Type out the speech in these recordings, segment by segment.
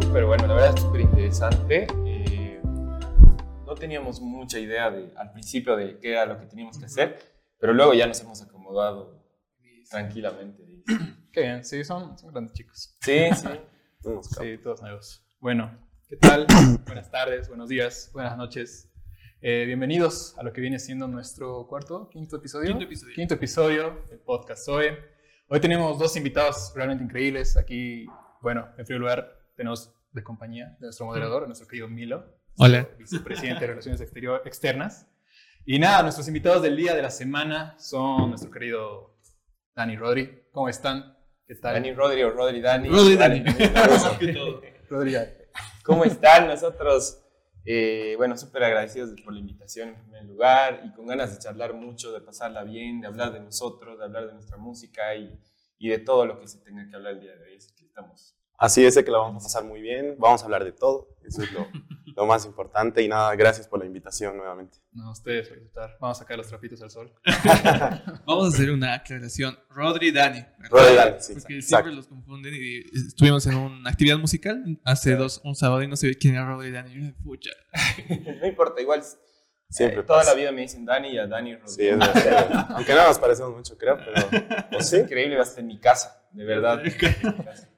Súper bueno, la verdad es súper interesante. Teníamos mucha idea de, al principio de qué era lo que teníamos que hacer, pero luego ya nos hemos acomodado tranquilamente. Qué bien, sí, son, son grandes chicos. Sí, sí. Sí, todos nuevos. Bueno, ¿qué tal? Buenas tardes, buenos días, buenas noches. Eh, bienvenidos a lo que viene siendo nuestro cuarto, quinto episodio. Quinto episodio. Quinto episodio del podcast Zoe. Hoy tenemos dos invitados realmente increíbles. Aquí, bueno, en primer lugar, tenemos de compañía de nuestro moderador, nuestro querido Milo. Hola. Vicepresidente de Relaciones Exterior, Externas. Y nada, nuestros invitados del día de la semana son nuestro querido Dani Rodri. ¿Cómo están? ¿Qué tal? Dani Rodri o Rodri Dani. Rodri Dani. Dani. Rodri, ¿Cómo están? Nosotros, eh, bueno, súper agradecidos por la invitación en primer lugar y con ganas de charlar mucho, de pasarla bien, de hablar de nosotros, de hablar de nuestra música y, y de todo lo que se tenga que hablar el día de hoy. Así que estamos. Así es, sé que lo vamos a pasar muy bien, vamos a hablar de todo, eso es lo, lo más importante y nada, gracias por la invitación nuevamente. No, ustedes, por disfrutar. Vamos a sacar los trapitos al sol. Vamos a hacer una aclaración. Rodri Dani. ¿verdad? Rodri Dani, sí, Porque exacto. siempre los confunden y estuvimos en una actividad musical hace dos, un sábado y no sé quién era Rodri Dani. Y yo, Pucha. no importa, igual Siempre eh, toda la vida me dicen Dani y a Dani Rodri. Sí, es verdad. Aunque no nos parecemos mucho, creo, pero pues Es sí. increíble, hasta en mi casa, de verdad. En mi casa.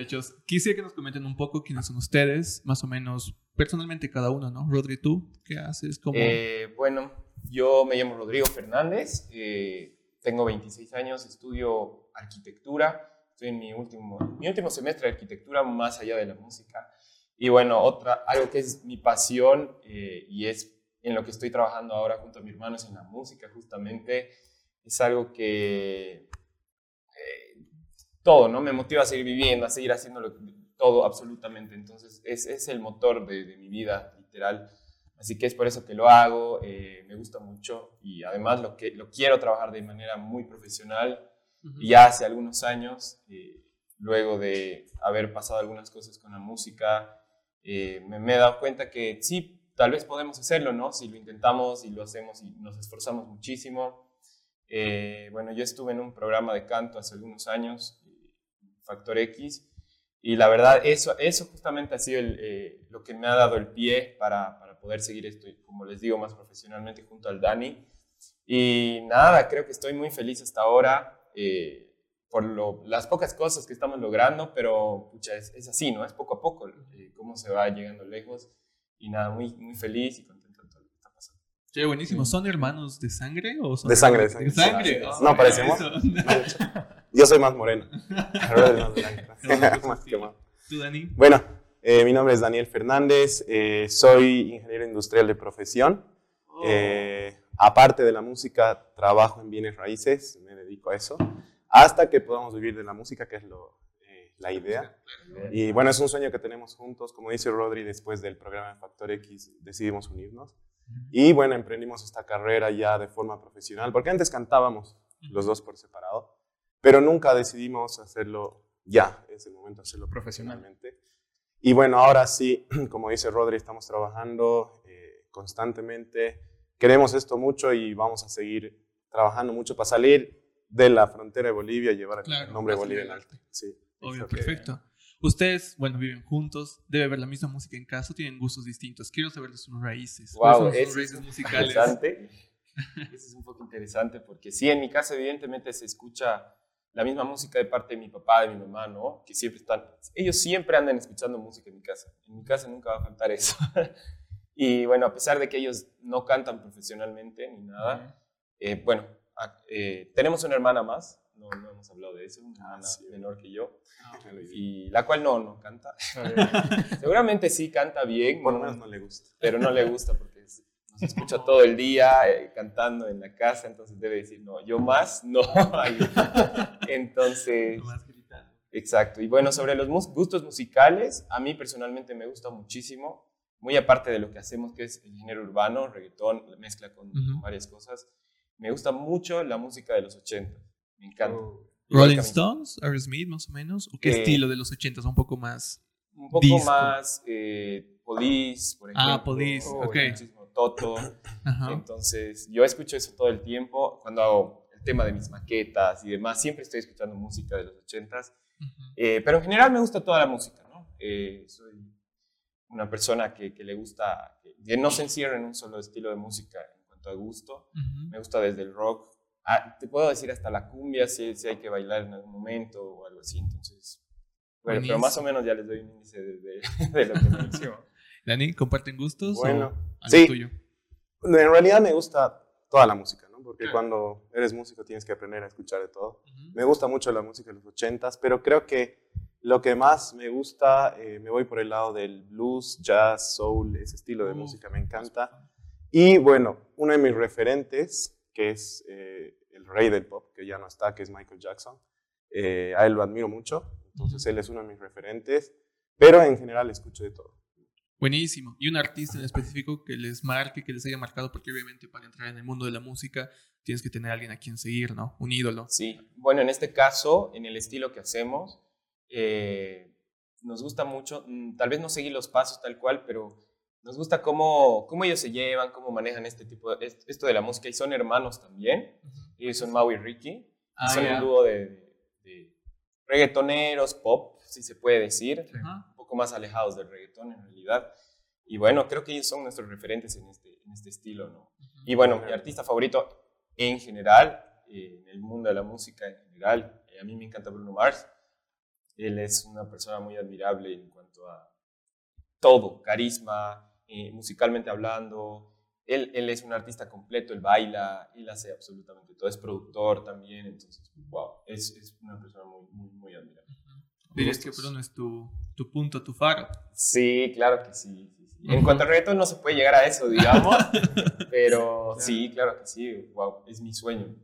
Muchachos. Quisiera que nos comenten un poco quiénes son ustedes, más o menos personalmente cada uno, ¿no? Rodri, ¿tú qué haces? ¿Cómo? Eh, bueno, yo me llamo Rodrigo Fernández, eh, tengo 26 años, estudio arquitectura, estoy en mi último, mi último semestre de arquitectura más allá de la música. Y bueno, otra, algo que es mi pasión eh, y es en lo que estoy trabajando ahora junto a mi hermano es en la música, justamente. Es algo que todo, ¿no? Me motiva a seguir viviendo, a seguir haciéndolo todo, absolutamente. Entonces, es, es el motor de, de mi vida, literal. Así que es por eso que lo hago, eh, me gusta mucho y además lo, que, lo quiero trabajar de manera muy profesional. Ujú. Y ya hace algunos años, eh, luego de haber pasado algunas cosas con la música, eh, me, me he dado cuenta que sí, tal vez podemos hacerlo, ¿no? Si lo intentamos y lo hacemos y nos esforzamos muchísimo. Eh, bueno, yo estuve en un programa de canto hace algunos años, Factor X, y la verdad, eso, eso justamente ha sido el, eh, lo que me ha dado el pie para, para poder seguir esto, como les digo, más profesionalmente junto al Dani. Y nada, creo que estoy muy feliz hasta ahora eh, por lo- las pocas cosas que estamos logrando, pero pucha, es, es así, ¿no? Es poco a poco eh, cómo se va llegando lejos. Y nada, muy, muy feliz y contento de todo lo que está Che, buenísimo. ¿Son hermanos de sangre o son De sangre, de de sangre. sangre? No, Ah, parecemos. eso. Yo soy más moreno. Más uno Más sí. ¿Tú, Dani? Bueno, eh, mi nombre es Daniel Fernández, eh, soy ingeniero industrial de profesión. Oh. Eh, aparte de la música, trabajo en bienes raíces, me dedico a eso, hasta que podamos vivir de la música, que es lo, la idea. Y bueno, es un sueño que tenemos juntos, como dice Rodri, después del programa de Factor X decidimos unirnos. Y bueno, emprendimos esta carrera ya de forma profesional, porque antes cantábamos los dos por separado, pero nunca decidimos hacerlo ya, es el momento de hacerlo profesionalmente. Y bueno, ahora sí, como dice Rodri, estamos trabajando eh, constantemente, queremos esto mucho y vamos a seguir trabajando mucho para salir de la frontera de Bolivia y llevar Claro, el nombre de Bolivia en alto. Sí. Obvio, perfecto. Ustedes, bueno, viven juntos, debe ver la misma música en casa, tienen gustos distintos. Quiero saber de sus raíces. Guau, ¿Cuáles son es sus raíces musicales? Interesante. Eso es un poco interesante porque sí, en mi casa evidentemente se escucha la misma música de parte de mi papá, de mi mamá, ¿no? Que siempre están, ellos siempre andan escuchando música en mi casa. En mi casa nunca va a faltar eso. y bueno, a pesar de que ellos no cantan profesionalmente ni nada, eh, bueno, eh, tenemos una hermana más, no, no hemos hablado de eso, una hermana sí. menor que yo, vivir. y la cual no, no canta. Seguramente sí canta bien, Por lo no- menos no le gusta. pero no le gusta porque es- nos escucha todo el día eh, cantando en la casa, entonces debe decir, no, yo más, no. Entonces, exacto. Y bueno, sobre los mus- gustos musicales, a mí personalmente me gusta muchísimo muy aparte de lo que hacemos, que es el género urbano, reggaetón, la mezcla con Ujú. varias cosas, me gusta mucho la música de los 80. Me encanta. Oh. Rolling. Stones, Aerosmith, más o menos. ¿O qué Eh, estilo de los 80s? Un poco más. Un poco Disco. más eh, Police, por ejemplo. Ah, Police, o ok. muchísimo Toto. Ajá. Entonces, yo escucho eso todo el tiempo. Cuando hago el tema de mis maquetas y demás, siempre estoy escuchando música de los 80s. Ujú. Eh, pero en general me gusta toda la música, ¿no? Eh, soy una persona que, que le gusta, que no se encierra en un solo estilo de música en cuanto a gusto. Me gusta desde el rock, ah, te puedo decir hasta la cumbia si, si hay que bailar en algún momento o algo así. Entonces, bueno, pero más o menos ya les doy un índice de, de- de lo que me. Dani, ¿comparten gustos? o Bueno, algo sí. tuyo? En realidad me gusta toda la música, ¿no? Porque Claro. cuando eres músico tienes que aprender a escuchar de todo. Ujú. Me gusta mucho la música de los 80s, pero creo que lo que más me gusta, eh, me voy por el lado del blues, jazz, soul, ese estilo de Uf, música me encanta. Y bueno, uno de mis referentes, que es eh, el rey del pop, que ya no está, que es Michael Jackson, eh, a él lo admiro mucho, entonces él es uno de mis referentes, pero en general escucho de todo. Buenísimo. ¿Y un artista en específico que les marque, que les haya marcado? Porque obviamente para entrar en el mundo de la música tienes que tener a alguien a quien seguir, ¿no? Un ídolo. Sí, bueno, en este caso, en el estilo que hacemos, eh, nos gusta mucho, mm, tal vez no seguir los pasos tal cual, pero nos gusta cómo, cómo ellos se llevan, cómo manejan este tipo de, est- esto de la música. Y son hermanos también. Ellos son Mau y Ricky. Ah, son ya. un dúo de, de- de reggaetoneros, pop, si se puede decir. Ajá. Un poco más alejados del reggaetón en realidad. Y bueno, creo que ellos son nuestros referentes en este, en este estilo, ¿no? Y bueno, mi artista favorito en general, eh, en el mundo de la música en general, eh, a mí me encanta Bruno Mars. Él es una persona muy admirable en cuanto a todo, carisma, eh, musicalmente hablando. Él, él es un artista completo, él baila, él hace absolutamente todo, es productor también, entonces, wow, es, es una persona muy, muy, muy admirable. Dirías que. Bruno es tu, tu punto, tu faro. Sí, claro que sí. sí, sí. En cuanto al reggaetón no se puede llegar a eso, digamos, pero sí, claro que sí, wow, es mi sueño.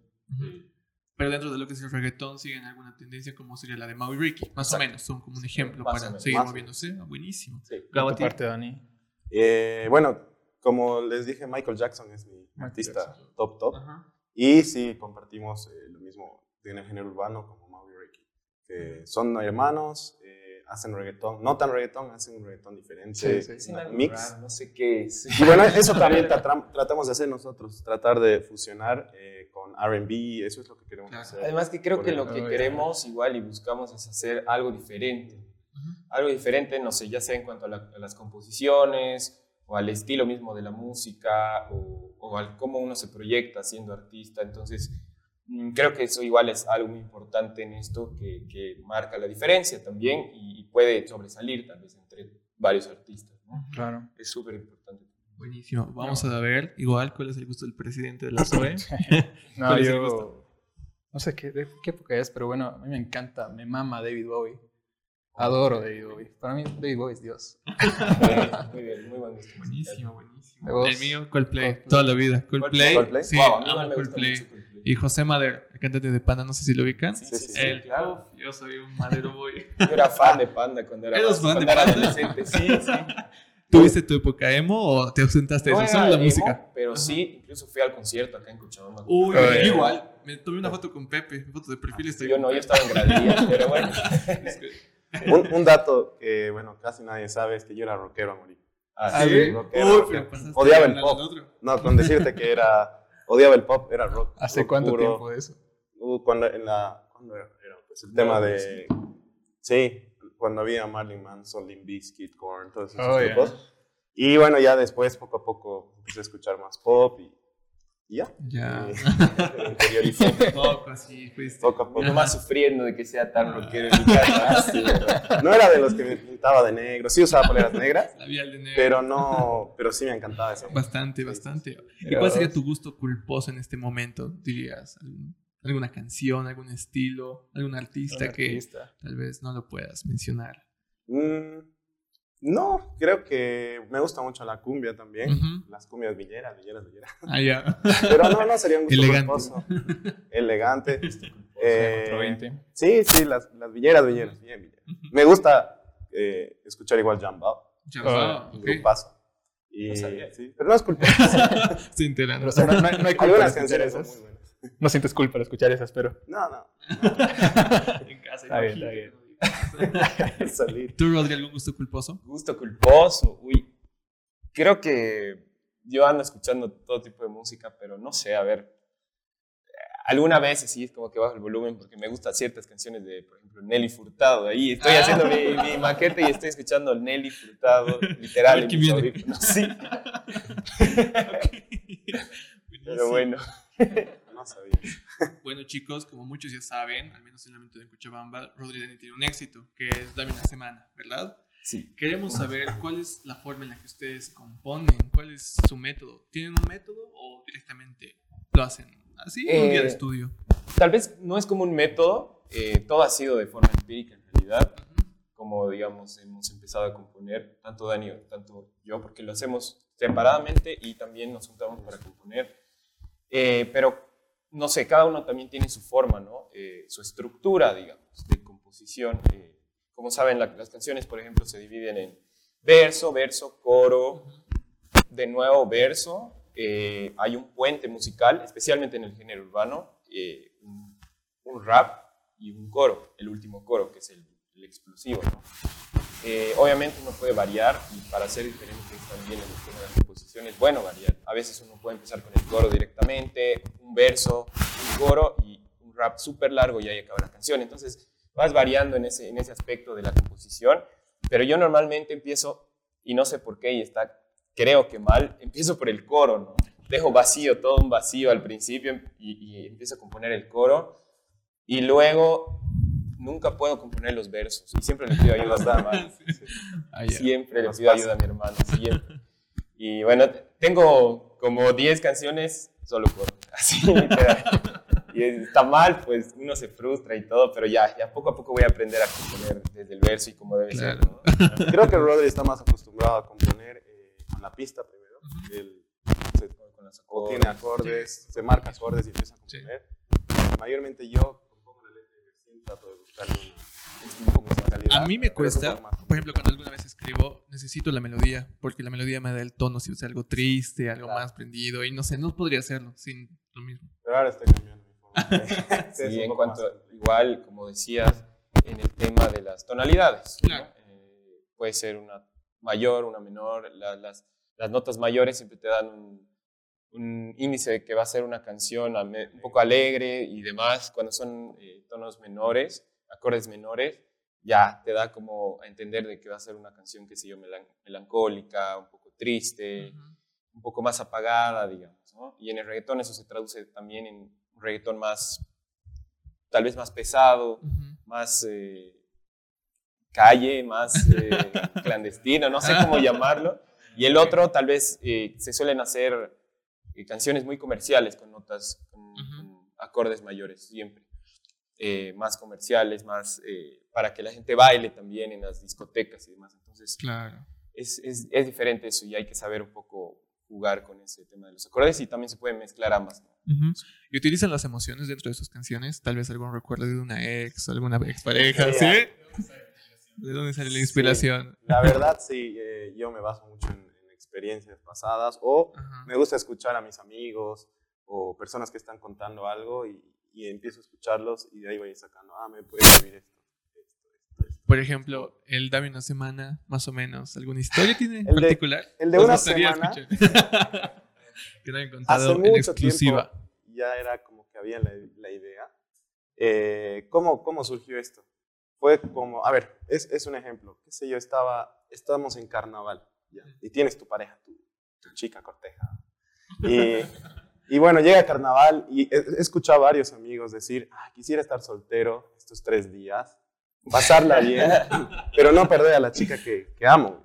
Pero dentro de lo que es el reggaetón, ¿siguen alguna tendencia como sería la de Mau y Ricky? Más o menos, son como un ejemplo Más para menos. seguir moviéndose. Ah, buenísimo. Sí. Gabo, ¿Tu ¿a ti? parte, Dani? Eh, bueno, como les dije, Michael Jackson es mi Michael artista Jackson. top top. Ajá. Y sí, compartimos eh, lo mismo en el género urbano como Mau y Ricky, que son hermanos, eh, hacen reggaetón, no tan reggaetón, hacen un reggaetón diferente, Sí, sí, sí. un mix. raro, no sé qué es. Y bueno, eso también tra- tratamos de hacer nosotros, tratar de fusionar eh, con RB, eso es lo que queremos Claro. hacer. Además que creo que lo que queremos igual y buscamos es hacer algo diferente. Algo diferente, no sé, ya sea en cuanto a, la- a las composiciones o al estilo mismo de la música o, o al cómo uno se proyecta siendo artista. Entonces, mm, creo que eso igual es algo muy importante en esto que, que marca la diferencia también y, y puede sobresalir tal vez entre varios artistas. ¿no? Claro. Es súper importante. Buenísimo. Vamos a ver igual cuál es el gusto del presidente de la SOE. No, ¿Cuál es el yo... No sé qué, qué época es, pero bueno, a mí me encanta, me mama David Bowie. Adoro David Bowie. Para mí David Bowie es Dios. muy bien, muy buen gusto. buenísimo, buenísimo. ¿De? El mío, Coldplay, Coldplay. toda la vida. Coldplay. Coldplay. Sí, Wow, amo Coldplay. Coldplay. Y José Mader, el cantante de Panda, no sé si lo ubican. Sí, Sí, sí, sí, claro. yo soy un madero boy. Yo era fan de Panda cuando era, ¿Eras fan de Panda? adolescente. Sí, sí. ¿Tuviste tu época emo o te ausentaste de No eso? era Solo la emo, música. Pero Ajá. sí, incluso fui al concierto acá en Cochabamba. Uy, igual. Me tomé una foto con Pepe, foto de perfil estoy yo no, yo estaba en gradilla, pero bueno. Un, un dato que, bueno, casi nadie sabe es que yo era rockero a morir. Ah, Ah, sí. sí. Rockero, Uy, rockero. Odiaba el pop. No, con decirte que era, odiaba el pop, era rock. ¿Hace rock cuánto puro. tiempo de eso? Uh, cuando en la, ¿cuándo era? Era, pues, el No, tema de, sí, cuando había Marlon Manson, Limp Bizkit, Korn, todos esos Oh, grupos. Y bueno, ya después, poco a poco, empecé a escuchar más pop y ya. Ya. Interioricé Poco así, fuiste. poco a poco. Yo nomás sufriendo de que sea tan rockero en mi casa. Sí, pero no era de los que me pintaba de negro, sí usaba poleras negras, Labial de negro. pero no, pero sí me encantaba eso. Bastante, bastante. ¿Y cuál sería tu gusto culposo en este momento? Dirías, ¿Algún- alguna canción, algún estilo, algún artista que tal vez no lo puedas mencionar. Mm, no, creo que me gusta mucho la cumbia también. Las cumbias villeras, villeras, villeras. Ah, ya. Pero no, no sería un gusto Elegante. culposo. Elegante. Eh, Eh, 420. sí, sí, las, las villeras, villeras, bien, villeras. Me gusta eh, escuchar igual Jambao, Ya Ah, va, un ok. grupazo. Y, No sabía. sí, pero no es culpa. Estoy enterando. No, no hay- no hay culpa Algunas canciones son esas. muy buenas. No sientes culpa al escuchar esas, pero. No, no. en casa. Está bien, está bien. Salir. ¿Tú, Rodri, algún gusto culposo? Gusto culposo, uy. Creo que yo ando escuchando todo tipo de música, pero no sé, a ver. Alguna vez sí es como que bajo el volumen porque me gustan ciertas canciones de, por ejemplo, Nelly Furtado. Ahí estoy Ah. haciendo mi, mi maqueta y estoy escuchando Nelly Furtado, literal. A ver en quién mis viene. Sí, pero bueno. No sabía. Bueno, chicos, como muchos ya saben, al menos en el ámbito de Cochabamba, Rodri Dani tiene un éxito, que es Dame una semana, ¿verdad? Sí. Queremos saber cuál es la forma en la que ustedes componen, cuál es su método. ¿Tienen un método o directamente lo hacen así en un día de Eh, estudio? Tal vez no es como un método, eh, todo ha sido de forma empírica en realidad. como digamos hemos empezado a componer, tanto Dani, tanto yo, porque lo hacemos separadamente y también nos juntamos para componer. Eh, pero, no sé, cada uno también tiene su forma, ¿no? Eh, su estructura, digamos, de composición. Eh, como saben, la- las canciones, por ejemplo, se dividen en verso, verso, coro, de nuevo verso. eh, hay un puente musical, especialmente en el género urbano, un, rap y un coro, el último coro, que es el, el explosivo. obviamente uno puede variar y para ser diferentes también en el tema de la composición es bueno variar. A veces uno puede empezar con el coro directamente, verso, un coro y un rap súper largo y ahí acaba la canción. Entonces vas variando en ese, en ese aspecto de la composición, pero yo normalmente empiezo, y no sé por qué, y está creo que mal, empiezo por el coro, ¿no? Dejo vacío, todo un vacío al principio y, y empiezo a componer el coro y luego nunca puedo componer los versos y siempre le pido ayuda a mi hermano. Ah. Siempre le pido ayuda a mi hermano, siempre. Y bueno, tengo como 10 canciones, solo coro. Así, literal. Y está mal, pues uno se frustra y todo, pero ya, ya poco a poco voy a aprender a componer desde el verso y como debe ser. ¿no? Creo que Rodri está más acostumbrado a componer eh, con la pista primero. Él se- Con acordes. tiene acordes, se marca acordes y empieza a Sí. componer. Mayormente yo compongo la letra y trato de buscar un poco más calidad. A mí me cuesta, por ejemplo, cuando alguna vez escribo, necesito la melodía, porque la melodía me da el tono, si es algo triste, algo Claro. más prendido, y no sé, no podría hacerlo sin lo mismo. Pero ahora estoy cambiando mi forma. de- Sí, un en cuanto, más- igual, como decías, en el tema de las tonalidades. ¿no? Claro. Eh, puede ser una mayor, una menor. la- las, las notas mayores siempre te dan un, un índice de que va a ser una canción un poco alegre y demás. Cuando son eh, tonos menores, acordes menores, ya te da como a entender de que va a ser una canción, que sé yo, melan- melancólica, un poco triste un poco más apagada, digamos, ¿no? Y en el reggaetón eso se traduce también en un reggaetón más, tal vez más pesado, más eh, calle, más eh, clandestino, no sé cómo llamarlo. Y el otro, tal vez, eh, se suelen hacer canciones muy comerciales con notas, con acordes mayores, siempre. Eh, más comerciales, más eh, para que la gente baile también en las discotecas y demás. Entonces, Claro. es, es, es diferente eso y hay que saber un poco jugar con ese tema de los acordes y también se pueden mezclar ambas. ¿no? Ujú. ¿Y utilizan las emociones dentro de sus canciones? Tal vez algún recuerdo de una ex, alguna expareja, Sí, ¿sí? ¿De dónde sale la inspiración? La verdad, sí, eh, yo me baso mucho en, en experiencias pasadas o Ajá. me gusta escuchar a mis amigos o personas que están contando algo y, y empiezo a escucharlos y de ahí voy sacando, ah, me puede servir esto. Por ejemplo, el Dame una semana, más o menos, ¿alguna historia tiene en El de- particular? el de una semana- que no hayan Hace contado en exclusiva. tiempo ya era como que había la, la idea. Eh, ¿cómo, ¿Cómo surgió esto? Fue como, a ver, es, es un ejemplo. ¿Qué sé yo? Estaba, estábamos en carnaval ¿ya? y tienes tu pareja, tu, tu chica corteja. Y, y bueno, llega carnaval y he, escuchado a varios amigos decir, ah, quisiera estar soltero estos tres días, pasarla bien, pero no perder a la chica que, que amo.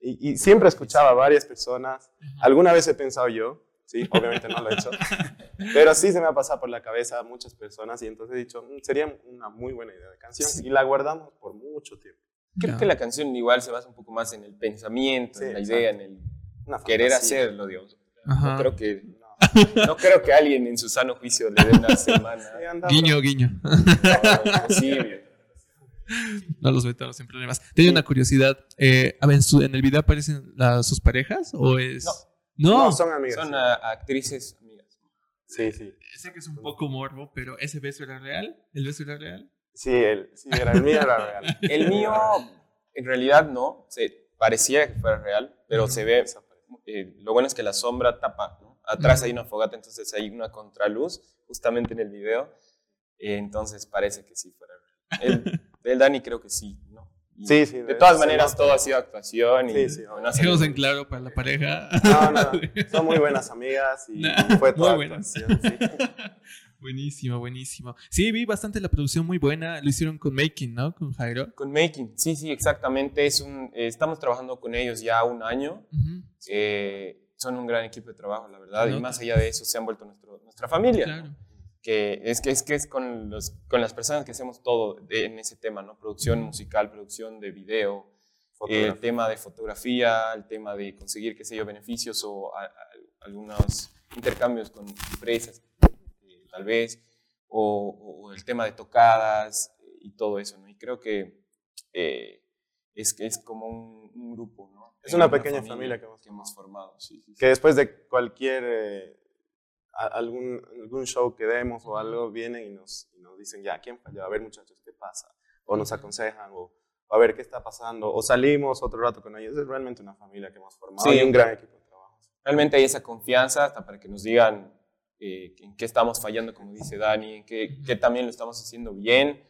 Y, y siempre escuchaba a varias personas. Alguna vez he pensado yo, sí, obviamente no lo he hecho, pero sí se me ha pasado por la cabeza a muchas personas y entonces he dicho, "Mm, sería una muy buena idea de canción y la guardamos por mucho tiempo. Creo Ya. que la canción igual se basa un poco más en el pensamiento, Sí, en la exacto. idea, en el Una querer hacerlo, digamos. Ajá. No creo, que, No. creo que alguien en su sano juicio le dé una semana. Sí, Guiño, guiño. No, imposible. no los metamos en problemas. Tengo una curiosidad. Eh, a ver, ¿en, su- en el video aparecen las- sus parejas o es...? No. No. No, son amigas. Son ah, actrices amigas. Sí, sí. Sé que es un poco morbo, pero ¿ese beso era real? ¿El beso era real? Sí, el, sí, era el mío, era real. El mío, en realidad no, se parecía que fuera real, pero se ve, eh, lo bueno es que la sombra tapa. Atrás hay una fogata, entonces hay una contraluz, justamente en el video, entonces parece que sí fuera real. El, el Dani creo que sí, ¿no? Y Sí, sí. De todas se maneras, todo ha sido actuación y Sí, sí, no ha salido- Dejemos en claro para la pareja. No, no, son muy buenas amigas y, Nah, y fue toda muy buenas. actuación, sí. buenísimo, buenísimo. Sí, vi bastante la producción muy buena. Lo hicieron con Making, ¿no? Con Jairo. Con Making, sí, sí, exactamente. Es un, eh, estamos trabajando con ellos ya un año. Ujú, Eh, son un gran equipo de trabajo, la verdad. Y más allá de eso, se han vuelto nuestro, nuestra familia. ¿no? Claro. que es que es, que es con, los, con las personas que hacemos todo de- en ese tema, ¿no? Producción musical, producción de video, el tema de fotografía, el tema de conseguir, qué sé yo, beneficios o a- a- algunos intercambios con empresas, eh, tal vez, o, o el tema de tocadas y todo eso, ¿no? Y creo que eh, es, que es como un, un grupo, ¿no? Es una pequeña familia que hemos formado, sí, sí. Que después de cualquier, eh, algún, algún show que demos o algo, vienen y nos, y nos dicen, ya, ¿quién falló? A ver, muchachos, ¿qué pasa? O nos aconsejan, o a ver, ¿qué está pasando? O salimos otro rato con ellos. Es realmente una familia que hemos formado Sí. y un gran equipo de trabajo. realmente hay esa confianza hasta para que nos digan eh, en qué estamos fallando, como dice Dani, en qué, qué también lo estamos haciendo bien.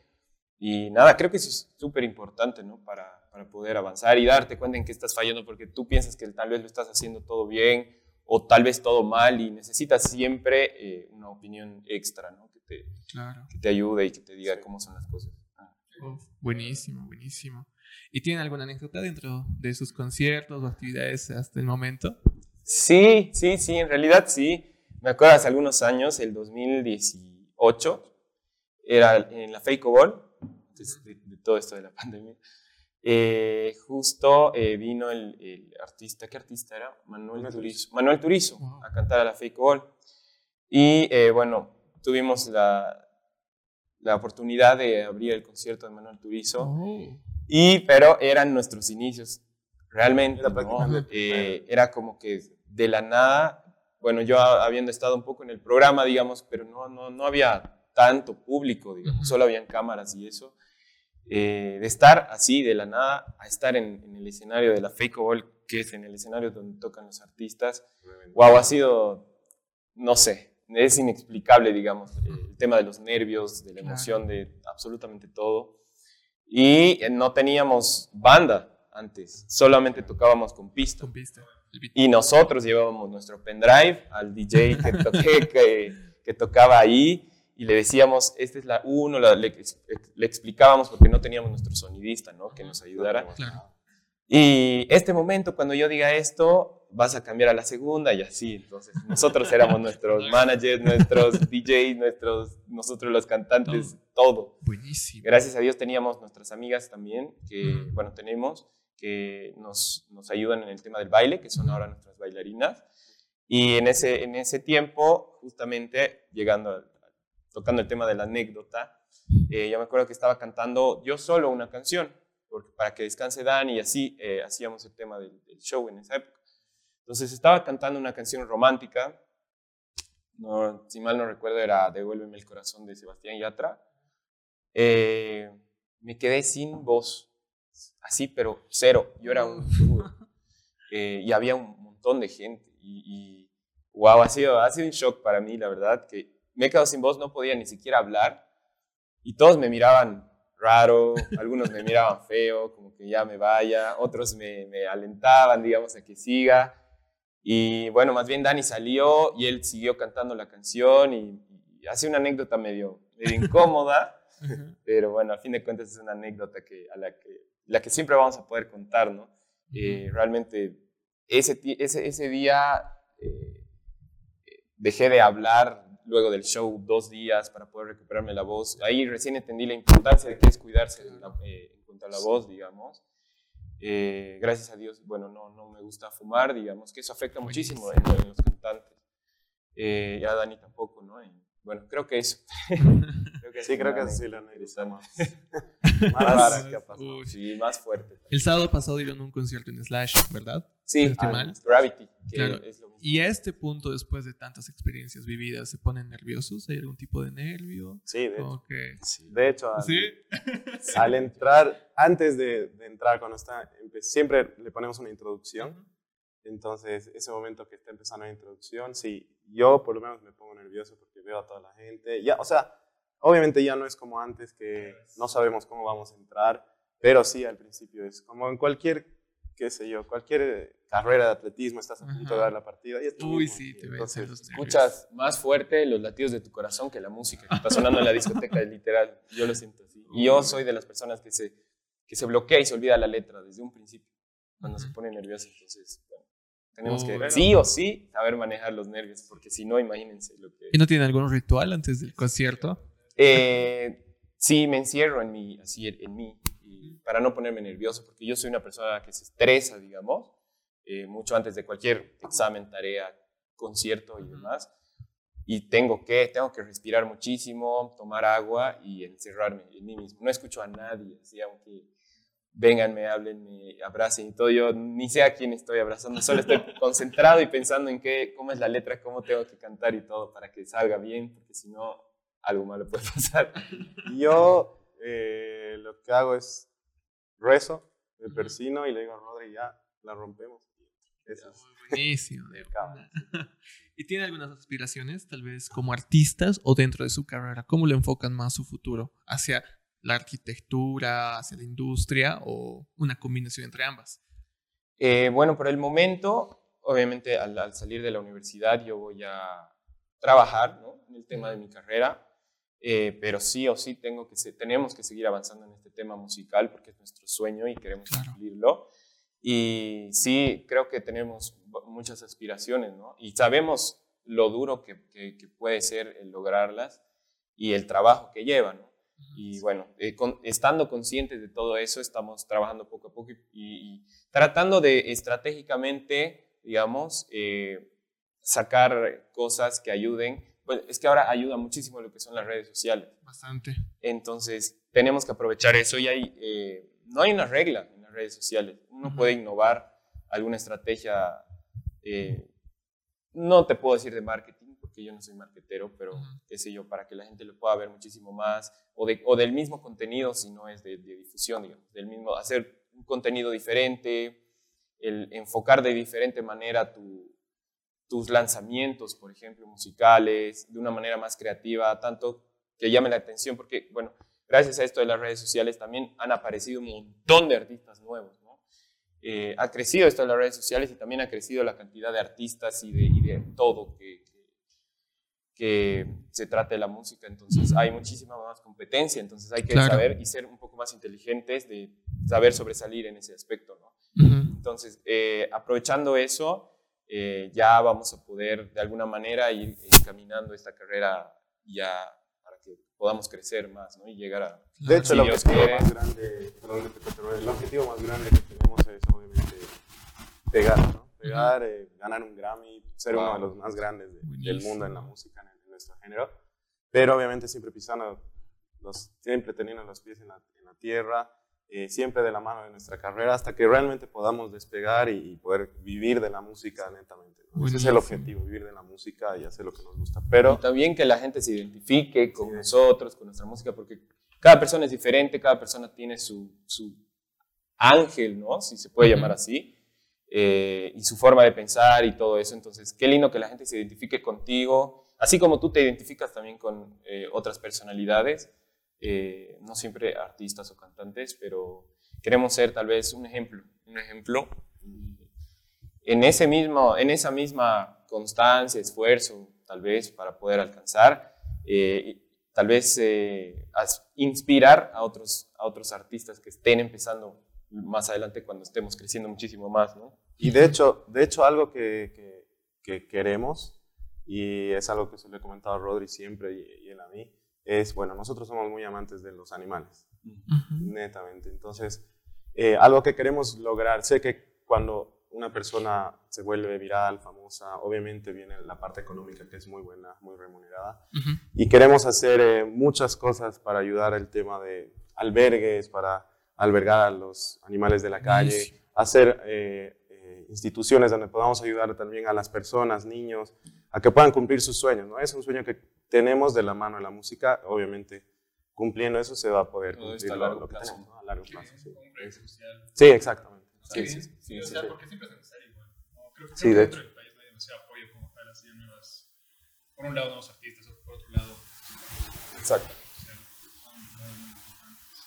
Y nada, creo que eso es súper importante, ¿no? Para, para poder avanzar y darte cuenta en qué estás fallando, porque tú piensas que tal vez lo estás haciendo todo bien o tal vez todo mal y necesitas siempre eh, una opinión extra, ¿no? Que te, Claro. que te ayude y que te diga cómo son las cosas. Uf, buenísimo, buenísimo. ¿Y tienen alguna anécdota dentro de sus conciertos o actividades hasta el momento? Sí, sí, sí, en realidad sí. Me acuerdo hace algunos años, el 2018, era en la Fake Ball, de, de todo esto de la pandemia. Eh, justo eh, vino el, el artista, ¿qué artista era? Manuel Manuel Turizo. Manuel Turizo Wow. a cantar a la Fake Ball. Y eh, bueno, tuvimos la, la oportunidad de abrir el concierto de Manuel Turizo. Oh. Y, pero eran nuestros inicios, realmente. Era ¿no? prácticamente era como que de la nada, bueno, yo habiendo estado un poco en el programa, digamos, pero no, no, no había tanto público, digamos, solo habían cámaras y eso. Eh, de estar así, de la nada, a estar en, en el escenario de la Fake Ball, que es en el escenario donde tocan los artistas, wow, ha sido, no sé, es inexplicable, digamos, el tema de los nervios, de la emoción, de absolutamente todo. Y eh, no teníamos banda antes, solamente tocábamos con pista. Con pista. Y nosotros llevábamos nuestro pendrive al DJ que, toqué, que, que tocaba ahí y le decíamos, esta es la 1, le, le explicábamos porque no teníamos nuestro sonidista, ¿no? Que nos ayudara. Claro. Y este momento, cuando yo diga esto, vas a cambiar a la segunda y así. Entonces, nosotros éramos nuestros managers, nuestros DJs, nuestros, nosotros los cantantes, todo. Buenísimo. Gracias a Dios teníamos nuestras amigas también, que, Ujú. bueno, tenemos, que nos, nos ayudan en el tema del baile, que son ahora nuestras bailarinas. Y en ese, en ese tiempo, justamente, llegando, a- tocando el tema de la anécdota, eh, yo me acuerdo que estaba cantando yo solo una canción, porque, para que descanse Dani y así eh, hacíamos el tema del, del show en esa época. Entonces estaba cantando una canción romántica, no, si mal no recuerdo era Devuélveme el corazón de Sebastián Yatra. Eh, me quedé sin voz, así, pero cero. Yo era un. Eh, y había un montón de gente. Y, y, wow, ha sido, ha sido un shock para mí, la verdad, que me he quedado sin voz, no podía ni siquiera hablar. Y todos me miraban raro, algunos me miraban feo, como que ya me vaya, otros me, me alentaban, digamos, a que siga. Y bueno, más bien Dani salió y él siguió cantando la canción y, y hace una anécdota medio, medio incómoda, pero bueno, a fin de cuentas es una anécdota que, a la que, la que siempre vamos a poder contar, ¿no? Eh, realmente ese, ese, ese día eh, eh, dejé de hablar luego del show dos días para poder recuperarme la voz. Ahí recién entendí la importancia de que es cuidarse de la- eh, en cuanto a la voz, digamos. Eh, gracias a Dios, bueno, no, no me gusta fumar, digamos, que eso afecta muchísimo en, en los cantantes. Eh, y a Dani tampoco, ¿no? Bueno, creo que eso. creo que sí, creo que sí lo analizamos. más rara que ha pasado. Sí, más fuerte. El sábado pasado dieron un concierto en Slash, ¿verdad? Sí, mal. Gravity. Que Claro. es lo mismo. Y a este punto, después de tantas experiencias vividas, ¿se ponen nerviosos? ¿Hay algún tipo de nervio? Sí, de hecho. De hecho, al, ¿Sí? al entrar, antes de, de entrar, cuando está, siempre le ponemos una introducción. Entonces, ese momento que está empezando la introducción, sí, yo por lo menos me pongo nervioso porque veo a toda la gente. Ya, o sea, obviamente ya no es como antes que no sabemos cómo vamos a entrar, pero sí al principio es como en cualquier, qué sé yo, cualquier carrera de atletismo, estás a punto de dar la partida. Y es Uy, mismo. sí, te ves Entonces, los. Escuchas más fuerte los latidos de tu corazón que la música que está sonando en la discoteca, literal. Yo lo siento así. Y yo soy de las personas que se, que se bloquea y se olvida la letra desde un principio, cuando se Ujú. pone nervioso. Entonces, bueno, tenemos Uy. que sí o sí saber manejar los nervios, porque si no, imagínense lo que... ¿Y no tienen algún ritual antes del concierto? Eh, sí, me encierro en mí, así en mí, y para no ponerme nervioso, porque yo soy una persona que se estresa, digamos, eh, mucho antes de cualquier examen, tarea, concierto y demás. Y tengo que, tengo que respirar muchísimo, tomar agua y encerrarme en mí mismo. No escucho a nadie, así, aunque vengan, me hablen, me abracen y todo. Yo ni sé a quién estoy abrazando, solo estoy concentrado y pensando en qué, cómo es la letra, cómo tengo que cantar y todo para que salga bien, porque si no, algo malo puede pasar. Yo eh, lo que hago es rezo, me persino y le digo a Rodri, ya la rompemos. Eso es. Buenísimo. de. ¿Y tiene algunas aspiraciones, tal vez como artistas o dentro de su carrera? ¿Cómo le enfocan más su futuro? ¿Hacia la arquitectura, hacia la industria o una combinación entre ambas? Eh, bueno, por el momento, obviamente al, al salir de la universidad yo voy a trabajar ¿no? en el tema de mi carrera, eh, pero sí o sí tengo que se- tenemos que seguir avanzando en este tema musical porque es nuestro sueño y queremos Claro. cumplirlo. Y sí, creo que tenemos muchas aspiraciones, ¿no? Y sabemos lo duro que, que- que puede ser el lograrlas y el trabajo que lleva, ¿no? Y bueno, eh, con- estando conscientes de todo eso, estamos trabajando poco a poco y, y tratando de estratégicamente, digamos, eh, sacar cosas que ayuden. Pues es que ahora ayuda muchísimo lo que son las redes sociales. Bastante. Entonces, tenemos que aprovechar eso y hay, eh, no hay una regla en las redes sociales. Uno Ujú. puede innovar alguna estrategia, eh, no te puedo decir de marketing, porque yo no soy marketero, pero Ujú. qué sé yo, para que la gente lo pueda ver muchísimo más, o, de- o del mismo contenido, si no es de, de difusión, digamos, del mismo, hacer un contenido diferente, el enfocar de diferente manera tu, tus lanzamientos, por ejemplo, musicales, de una manera más creativa, tanto que llame la atención, porque, bueno, gracias a esto de las redes sociales también han aparecido un montón de artistas nuevos, ¿no? Eh, ha crecido esto de las redes sociales y también ha crecido la cantidad de artistas y de, y de todo que, que, se trata de la música, entonces hay muchísima más competencia, entonces hay que Claro. saber y ser un poco más inteligentes de saber sobresalir en ese aspecto, ¿no? Ujú. Entonces, eh, aprovechando eso, eh, ya vamos a poder de alguna manera ir encaminando esta carrera ya para que podamos crecer más ¿no? y llegar a... De hecho, Si el objetivo, quiere. más grande, perdón el objetivo más grande que tenemos es obviamente pegar, ¿no? Pegar, eh, ganar un Grammy, ser uno de Wow. los más grandes de- del mundo en la música, en, en nuestro género. Pero obviamente siempre pisando, los, siempre teniendo los pies en la, en la tierra, eh, siempre de la mano de nuestra carrera, hasta que realmente podamos despegar y, y poder vivir de la música netamente. ¿no? Ese es el objetivo, vivir de la música y hacer lo que nos gusta. Pero Y también que la gente se identifique con Sí. nosotros, con nuestra música, porque cada persona es diferente, cada persona tiene su, su ángel, ¿no? Si se puede Ujú. llamar así, eh, y su forma de pensar y todo eso. Entonces, qué lindo que la gente se identifique contigo, así como tú te identificas también con eh, otras personalidades, eh, no siempre artistas o cantantes, pero queremos ser tal vez un ejemplo, un ejemplo. En, ese mismo, en esa misma constancia, esfuerzo, tal vez, para poder alcanzar, eh, tal vez eh, inspirar a otros, a otros artistas que estén empezando más adelante cuando estemos creciendo muchísimo más, ¿no? Y de hecho, de hecho algo que, que- que queremos, y es algo que se le he comentado a Rodri siempre y, y él a mí, es, bueno, nosotros somos muy amantes de los animales, netamente. Entonces, eh, algo que queremos lograr, sé que cuando una persona se vuelve viral, famosa, obviamente viene la parte económica que es muy buena, muy remunerada. Y queremos hacer eh, muchas cosas para ayudar al tema de albergues, para albergar a los animales de la calle, hacer eh, eh, instituciones donde podamos ayudar también a las personas, niños, a que puedan cumplir sus sueños. ¿no? Es un sueño que tenemos de la mano de la música, obviamente cumpliendo eso se va a poder cumplir a largo lo, que plazo. tenemos. A largo plazo sí. sí, exactamente. Sí, Sí, sí, sí, Sí, o sí, sea, sí. porque siempre es necesario igual. ¿no? Creo, creo Sí, que de dentro del país no hay demasiado apoyo como tal, así de nuevas. Por un lado, nuevos artistas, por otro lado, Exacto. social, son muy, muy importantes.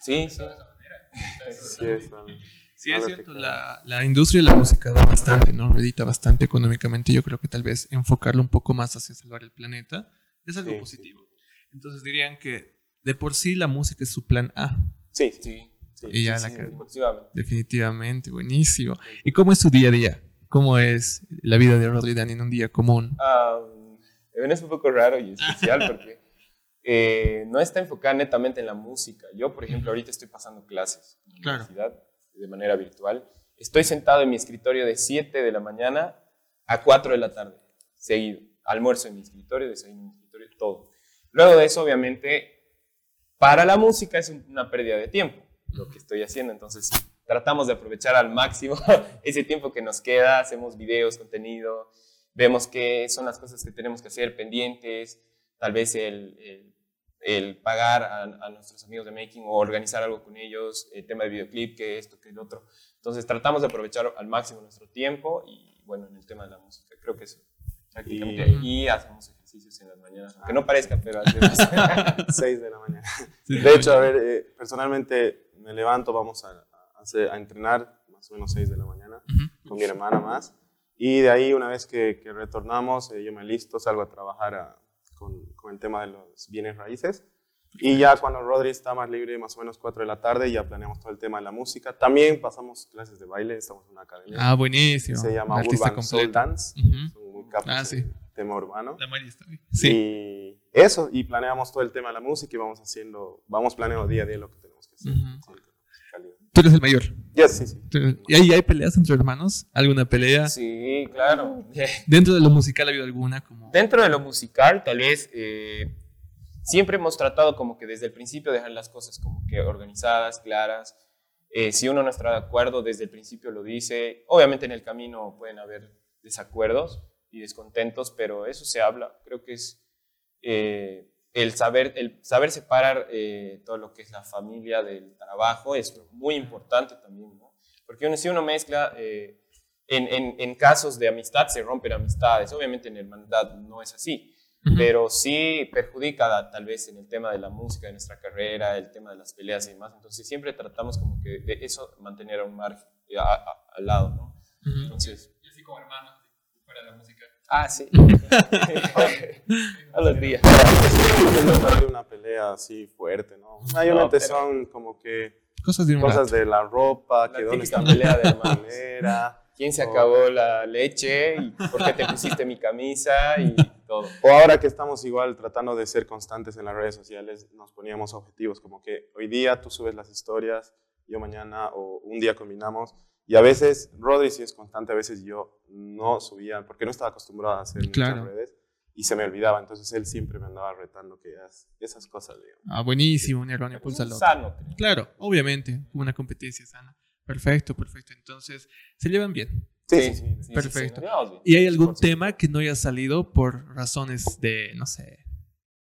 Sí. Sí, Pensar de esa manera. sí, es, um, Sí, es cierto, la, la industria de la música da bastante, ¿no? Redita bastante económicamente. Yo creo que tal vez enfocarlo un poco más hacia salvar el planeta es algo Sí, sí. positivo. Entonces dirían que de por sí la música es su plan A. sí, sí. Sí, sí. Y ya sí, la sí, definitivamente. Definitivamente, buenísimo. ¿Y cómo es su día a día? ¿Cómo es la vida de Rodri Dan en un día común? Bueno, es un poco raro y especial porque eh, no está enfocada netamente en la música. Yo, por ejemplo, ahorita estoy pasando clases en la Claro. universidad de manera virtual. Estoy sentado en mi escritorio de 7 de la mañana a 4 de la tarde, seguido. Almuerzo en mi escritorio, desayuno en mi escritorio, todo. Luego de eso, obviamente, para la música es un- una pérdida de tiempo lo que estoy haciendo. Entonces, tratamos de aprovechar al máximo ese tiempo que nos queda. Hacemos videos, contenido, vemos qué son las cosas que tenemos que hacer pendientes, tal vez el, el- el pagar a, a nuestros amigos de Making o organizar algo con ellos, el tema de videoclip, que esto, que el otro. Entonces, tratamos de aprovechar al máximo nuestro tiempo y, bueno, en el tema de la música, creo que eso. prácticamente. Y- Y, hacemos ejercicios en las mañanas, aunque no parezca, pero hacemos. 6 de la mañana. De hecho, a ver, eh, personalmente me levanto, vamos a, a hacer- a entrenar más o menos 6 de la mañana con mi hermana más. Y de ahí, una vez que, que retornamos, eh, yo me listo, salgo a trabajar a- con, con el tema de los bienes raíces. Y ya cuando Rodri está más libre, más o menos 4 de la tarde, ya planeamos todo el tema de la música. También pasamos clases de baile, estamos en una academia. Ah, buenísimo. se llama artista Urban Soul completo. Dance. Ujú. Son muy capos Ah, sí. tema urbano. La María está bien. Sí. Y eso, y planeamos todo el tema de la música y vamos haciendo, vamos planeando día a día lo que tenemos que hacer. Sí, calidad. Tú eres el mayor. Yes, sí, sí. ¿Y ahí hay peleas entre hermanos? ¿Alguna pelea? Sí, claro. ¿Dentro de lo musical ha habido alguna? Como... Dentro de lo musical, tal vez eh, siempre hemos tratado como que desde el principio dejar las cosas como que organizadas, claras. Eh, si uno no está de acuerdo, desde el principio lo dice. Obviamente en el camino pueden haber desacuerdos y descontentos, pero eso se habla. Creo que es eh, el, saber, el saber separar eh, todo lo que es la familia del trabajo es muy importante también, ¿no? Porque uno, si uno mezcla... eh, en, en- en casos de amistad se rompen amistades. Obviamente en hermandad no es así, Ujú. pero sí perjudica tal vez en el tema de la música, de nuestra carrera, el tema de las peleas y demás. Entonces siempre tratamos como que de eso mantener a un margen, eh, a- a- al lado, ¿no? Ujú. Entonces... Y así como hermanos, fuera de la música. Ah, sí. a los días. No hay una pelea así fuerte, ¿no? Mayormente pero- son como que Cosas de cosas de la ropa, La que dónde está pelea de manera. ¿Quién se Oh. acabó la leche? ¿Y por qué te pusiste mi camisa? Y todo. O ahora que estamos igual tratando de ser constantes en las redes sociales, nos poníamos objetivos, como que hoy día tú subes las historias, yo mañana o un día combinamos. Y a veces, Rodri sí es constante, a veces yo no subía, porque no estaba acostumbrado a hacer Claro. muchas redes y se me olvidaba. Entonces él siempre me andaba retando que esas cosas, digamos. Ah, buenísimo. Un hermano impulsa al otro. Sano, creo. Claro, obviamente. Una competencia sana. Perfecto, perfecto. Entonces, se llevan bien. Sí, sí, sí. sí, Perfecto. llevamos bien. ¿Y hay algún 100%. tema que no haya salido por razones de, no sé,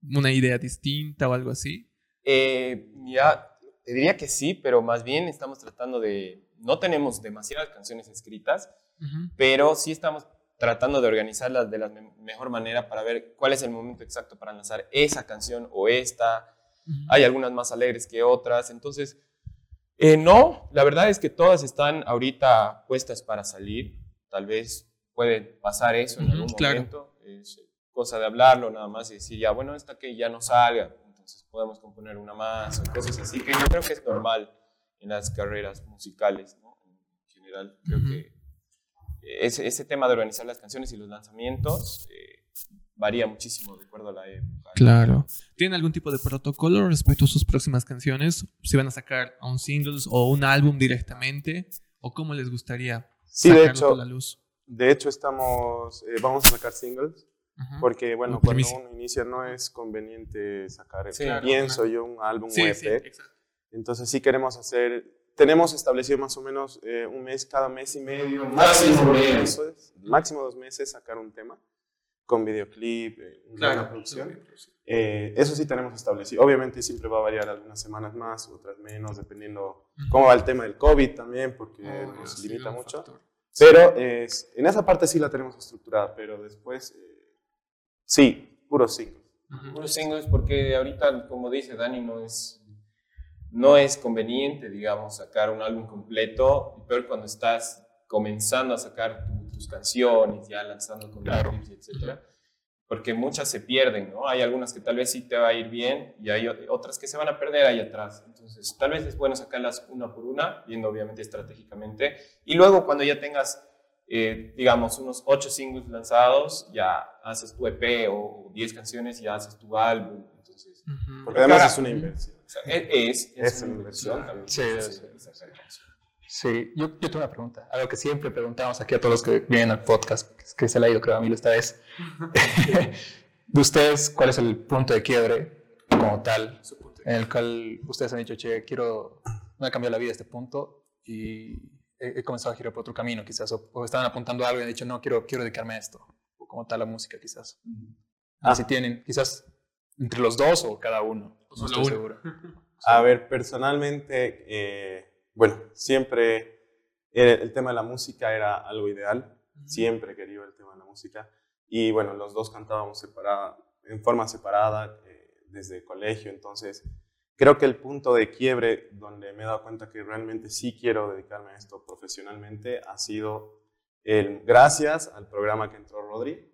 una idea distinta o algo así? Eh, mira, te diría que sí, pero más bien estamos tratando de... No tenemos demasiadas canciones escritas, Ujú. pero sí estamos tratando de organizarlas de la me- mejor manera para ver cuál es el momento exacto para lanzar esa canción o esta. Ujú. Hay algunas más alegres que otras, entonces... eh, no, la verdad es que todas están ahorita puestas para salir. Tal vez puede pasar eso en algún claro. momento. Es cosa de hablarlo nada más y decir, ya, bueno, esta que ya no salga, entonces podemos componer una más o cosas así, que yo creo que es normal en las carreras musicales, ¿no? En general, creo que ese, ese tema de organizar las canciones y los lanzamientos eh, varía muchísimo de acuerdo a la época. Claro. ¿Tienen algún tipo de protocolo respecto a sus próximas canciones? Si van a sacar a un singles o un álbum directamente, ¿O cómo les gustaría Sí, de sacarlo hecho, a la luz? de hecho estamos, eh, vamos a sacar singles, Ajá. porque bueno, Una cuando uno inicia no es conveniente sacar, Sí, claro, pienso una- yo, un álbum Sí, o EP. sí, exacto. Entonces sí queremos hacer, tenemos establecido más o menos eh, un mes, cada mes y medio, máximo, mes y medio. eso es, máximo dos meses sacar un tema con videoclip, eh, una Claro. producción. Eh, eso sí tenemos establecido. Obviamente siempre va a variar algunas semanas más, otras menos, dependiendo cómo va el tema del COVID también, porque Oh, nos limita mucho. factor. Pero en esa parte sí la tenemos estructurada, pero después, sí, puro single. Ujú. Puros singles porque ahorita, como dice Dani, no es, no es conveniente, digamos, sacar un álbum completo, y peor cuando estás comenzando a sacar tu- tus canciones, ya lanzando con Claro. clips, etcétera, porque muchas se pierden, ¿no? Hay algunas que tal vez sí te va a ir bien y hay otras que se van a perder ahí atrás. Entonces, tal vez es bueno sacarlas una por una, viendo obviamente estratégicamente, y luego cuando ya tengas eh, digamos, unos ocho singles lanzados, ya haces tu EP o 10 canciones y ya haces tu álbum. Entonces, Ujú. Porque además Ahora- es una inversión. o sea, e- es, es, Es una inversión también. Sí, Sí, yo, yo tengo una pregunta. Algo que siempre preguntamos aquí a todos los que vienen al podcast, que- que se le ha ido creo a mí esta vez. de ustedes, ¿cuál es el punto de quiebre como tal? En el cual ustedes han dicho, che, quiero, me ha cambiado la vida este punto y he, comenzado a girar por otro camino quizás, o, o estaban apuntando a algo y han dicho, no, quiero, quiero dedicarme a esto, o como tal la música quizás. Ah. si tienen, quizás entre los dos o cada uno, O no estoy uno. seguro. A ver, personalmente, eh, bueno, siempre el, el tema de la música era algo ideal. Siempre quería el tema de la música. Y bueno, los dos cantábamos separada, en forma separada eh, desde el colegio. Entonces, creo que el punto de quiebre donde me he dado cuenta que realmente sí quiero dedicarme a esto profesionalmente ha sido el, gracias al programa que entró Rodri.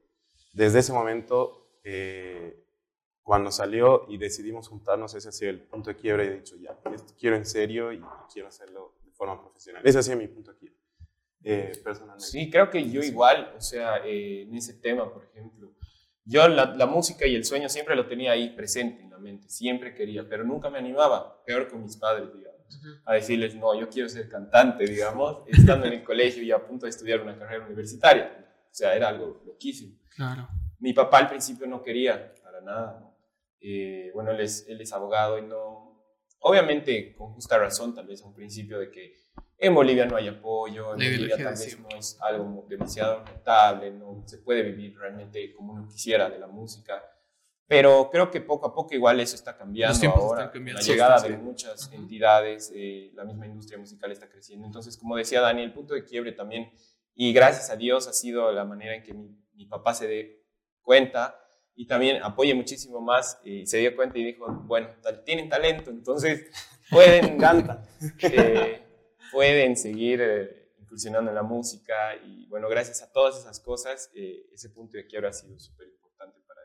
Desde ese momento, eh, cuando salió y decidimos juntarnos, ese ha sido el punto de quiebre y he dicho, ya, esto quiero en serio y quiero hacerlo de forma profesional. Ese ha sido mi punto de quiebre, eh, personalmente. Sí, creo que yo igual, o sea, eh, en ese tema, por ejemplo, yo la, la música y el sueño siempre lo tenía ahí presente en la mente, siempre quería, pero nunca me animaba, peor con mis padres, digamos, a decirles, no, yo quiero ser cantante, digamos, estando en el colegio y a punto de estudiar una carrera universitaria. O sea, era algo loquísimo. Claro. Mi papá al principio no quería, para nada. ¿no? Eh, bueno, él es, él es abogado y no... Obviamente, con justa razón, tal vez a un principio de que en Bolivia no hay apoyo, en La Bolivia tal vez no es algo demasiado rentable, no se puede vivir realmente como uno quisiera de la música. Pero creo que poco a poco igual eso está cambiando ahora. están cambiando. La Sí, llegada están de muchas entidades, eh, la misma industria musical está creciendo. Entonces, como decía Dani, el punto de quiebre también, y gracias a Dios ha sido la manera en que mi, mi papá se dé cuenta y también apoye muchísimo más y se dio cuenta y dijo, bueno, tienen talento, entonces pueden, Canta. eh, pueden seguir eh, incursionando en la música y bueno, gracias a todas esas cosas, eh, ese punto de quiebre ha sido súper importante para,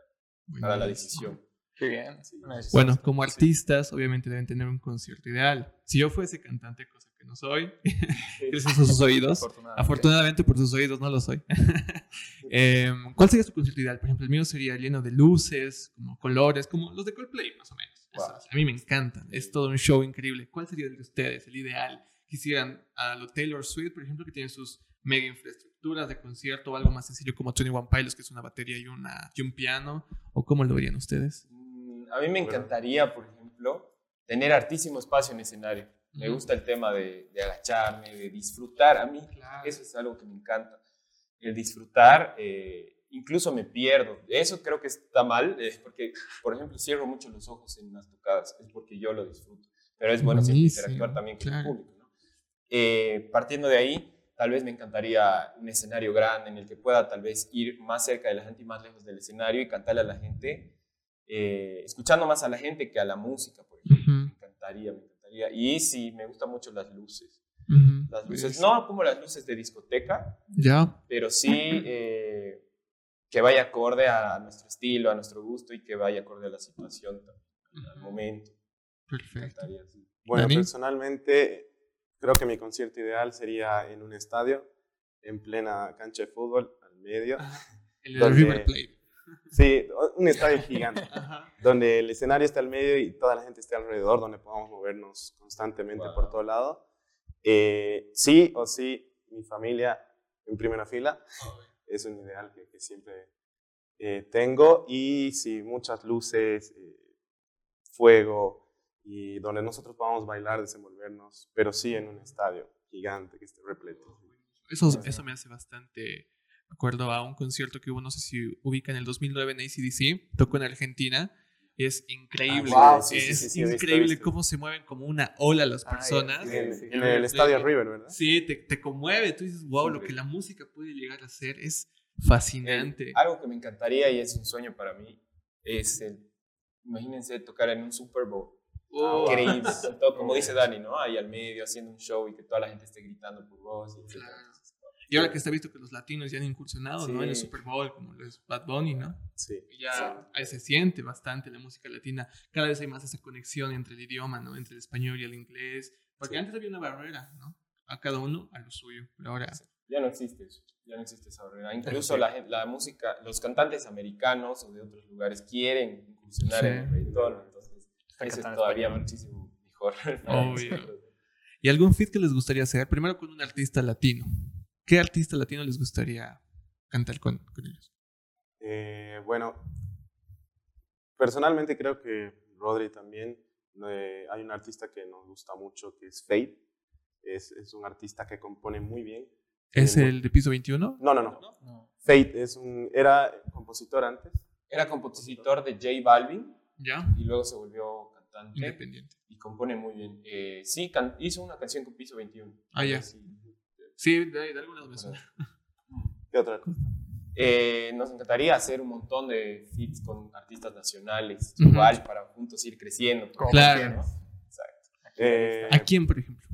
para la decisión. Qué bien. Sí. Bueno, como artistas, obviamente deben tener un concierto ideal. Si yo fuese cantante, cosa que no soy, gracias a sus oídos, Afortunadamente. afortunadamente por sus oídos no lo soy. Em, ¿Cuál sería su concierto ideal? Por ejemplo, el mío sería lleno de luces, como colores, como los de Coldplay, más o menos. Eso Wow. es. A mí me encantan, es todo un show increíble. ¿Cuál sería el de ustedes, el ideal? Quisieran a lo Taylor Swift, por ejemplo, que tiene sus mega infraestructuras de concierto o algo más sencillo como 21 Pilots, que es una batería y, una, y un piano, o cómo lo verían ustedes? Mm, A mí me encantaría, por ejemplo, tener hartísimo espacio en escenario. Me gusta el tema de, de agacharme, de disfrutar. A mí Claro. eso es algo que me encanta. El disfrutar, eh, incluso me pierdo. Eso creo que está mal, eh, porque, por ejemplo, cierro mucho los ojos en las tocadas. Es porque yo lo disfruto. Pero es bueno siempre interactuar también con claro. el público. Eh, partiendo de ahí, tal vez me encantaría un escenario grande en el que pueda tal vez ir más cerca de la gente y más lejos del escenario y cantarle a la gente, eh, escuchando más a la gente que a la música, por ejemplo. Ujú, Me encantaría, me encantaría. Y sí, me gustan mucho las luces. ujú. Las luces, no como las luces de discoteca, Ya. pero sí eh, que vaya acorde a nuestro estilo, a nuestro gusto y que vaya acorde a la situación también, al momento. Me Perfecto. encantaría, sí. Bueno, Dani. personalmente creo que mi concierto ideal sería en un estadio, en plena cancha de fútbol, al medio. El de Donde- River Plate. Sí, un estadio gigante, Ajá. donde el escenario está al medio y toda la gente esté alrededor, donde podamos movernos constantemente Wow. por todo lado. Eh, sí o sí, mi familia en primera fila es un ideal que, que siempre eh, tengo. Y sí, muchas luces, eh, fuego, y donde nosotros podamos bailar, desenvolvernos, pero sí en un estadio gigante que esté repleto. Eso, eso me hace bastante me acuerdo a un concierto que hubo, no sé si ubica en el 2009 en ACDC, tocó en Argentina. Es increíble. Ah, wow, sí, es sí, sí, sí, he visto, increíble visto. cómo se mueven como una ola las Ah, personas. En, en el estadio River, ¿verdad? Sí, te, te conmueve. Tú dices, wow, lo Increíble. que la música puede llegar a hacer es fascinante. Eh, algo que me encantaría y es un sueño para mí es el, imagínense tocar en un Super Bowl. Oh, Increíble. todo, como dice Dani, ¿no? Ahí al medio haciendo un show y que toda la gente esté gritando por vos. Y etcétera. Claro. Y ahora que está visto que los latinos ya han incursionado ¿no? en el Sí. Super Bowl, como lo es Bad Bunny, ¿no? Sí. Y ya ahí se siente bastante la música latina. Cada vez hay más esa conexión entre el idioma, ¿no? Entre el español y el inglés. Porque Sí. antes había una barrera, ¿no? A cada uno a lo suyo. Pero ahora Ya no existe eso, ya no existe esa barrera. Incluso la, la música, los cantantes americanos o de otros lugares quieren incursionar Sí. en el reggaetón, entonces Están eso es cantando todavía español. muchísimo mejor. Obvio. ¿Y algún fit que les gustaría hacer? Primero con un artista latino. ¿Qué artista latino les gustaría cantar con, con ellos? Eh, bueno, personalmente creo que Rodri también. eh, hay un artista que nos gusta mucho que es Fate. Es, es un artista que compone muy bien. ¿Es Tiene el de piso 21? No, no, no. No. Fate es un, era compositor antes. Era compositor de J Balvin Ya. y luego se volvió cantante Independiente. y compone muy bien. Eh, sí, can- hizo una canción con Piso 21. Ah, ya. Sí. Sí, de, de alguna vez. ¿Qué otra? Eh, nos encantaría hacer un montón de feats con artistas nacionales, Ujú. igual, para juntos ir creciendo. Claro. quién. ¿no? Exacto. Eh, ¿A quién, por ejemplo?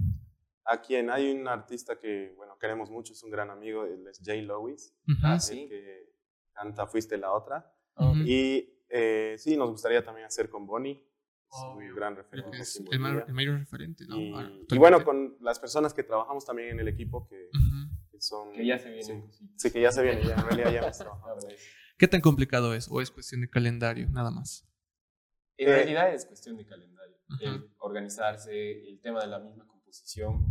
a quien hay un artista que, bueno, queremos mucho, es un gran amigo, él es Jay Lewis, Ujú. Ah, el sí. que canta Fuiste la otra. Ujú. Y eh, sí, nos gustaría también hacer con Bonnie, es Obvio. un gran referente. es el, ma- Bolivia. el mayor referente, ¿no? Y, Ahora, y bueno, con las personas que trabajamos también en el equipo, que, Ujú. que son... Que ya se sí, vienen cositas. Sí, que ya se viene, ya, en realidad ya hemos trabajado. Ah. ¿Qué tan complicado es? ¿O es cuestión de calendario, nada más? En Eh, realidad es cuestión de calendario, Ujú. el organizarse, el tema de la misma composición.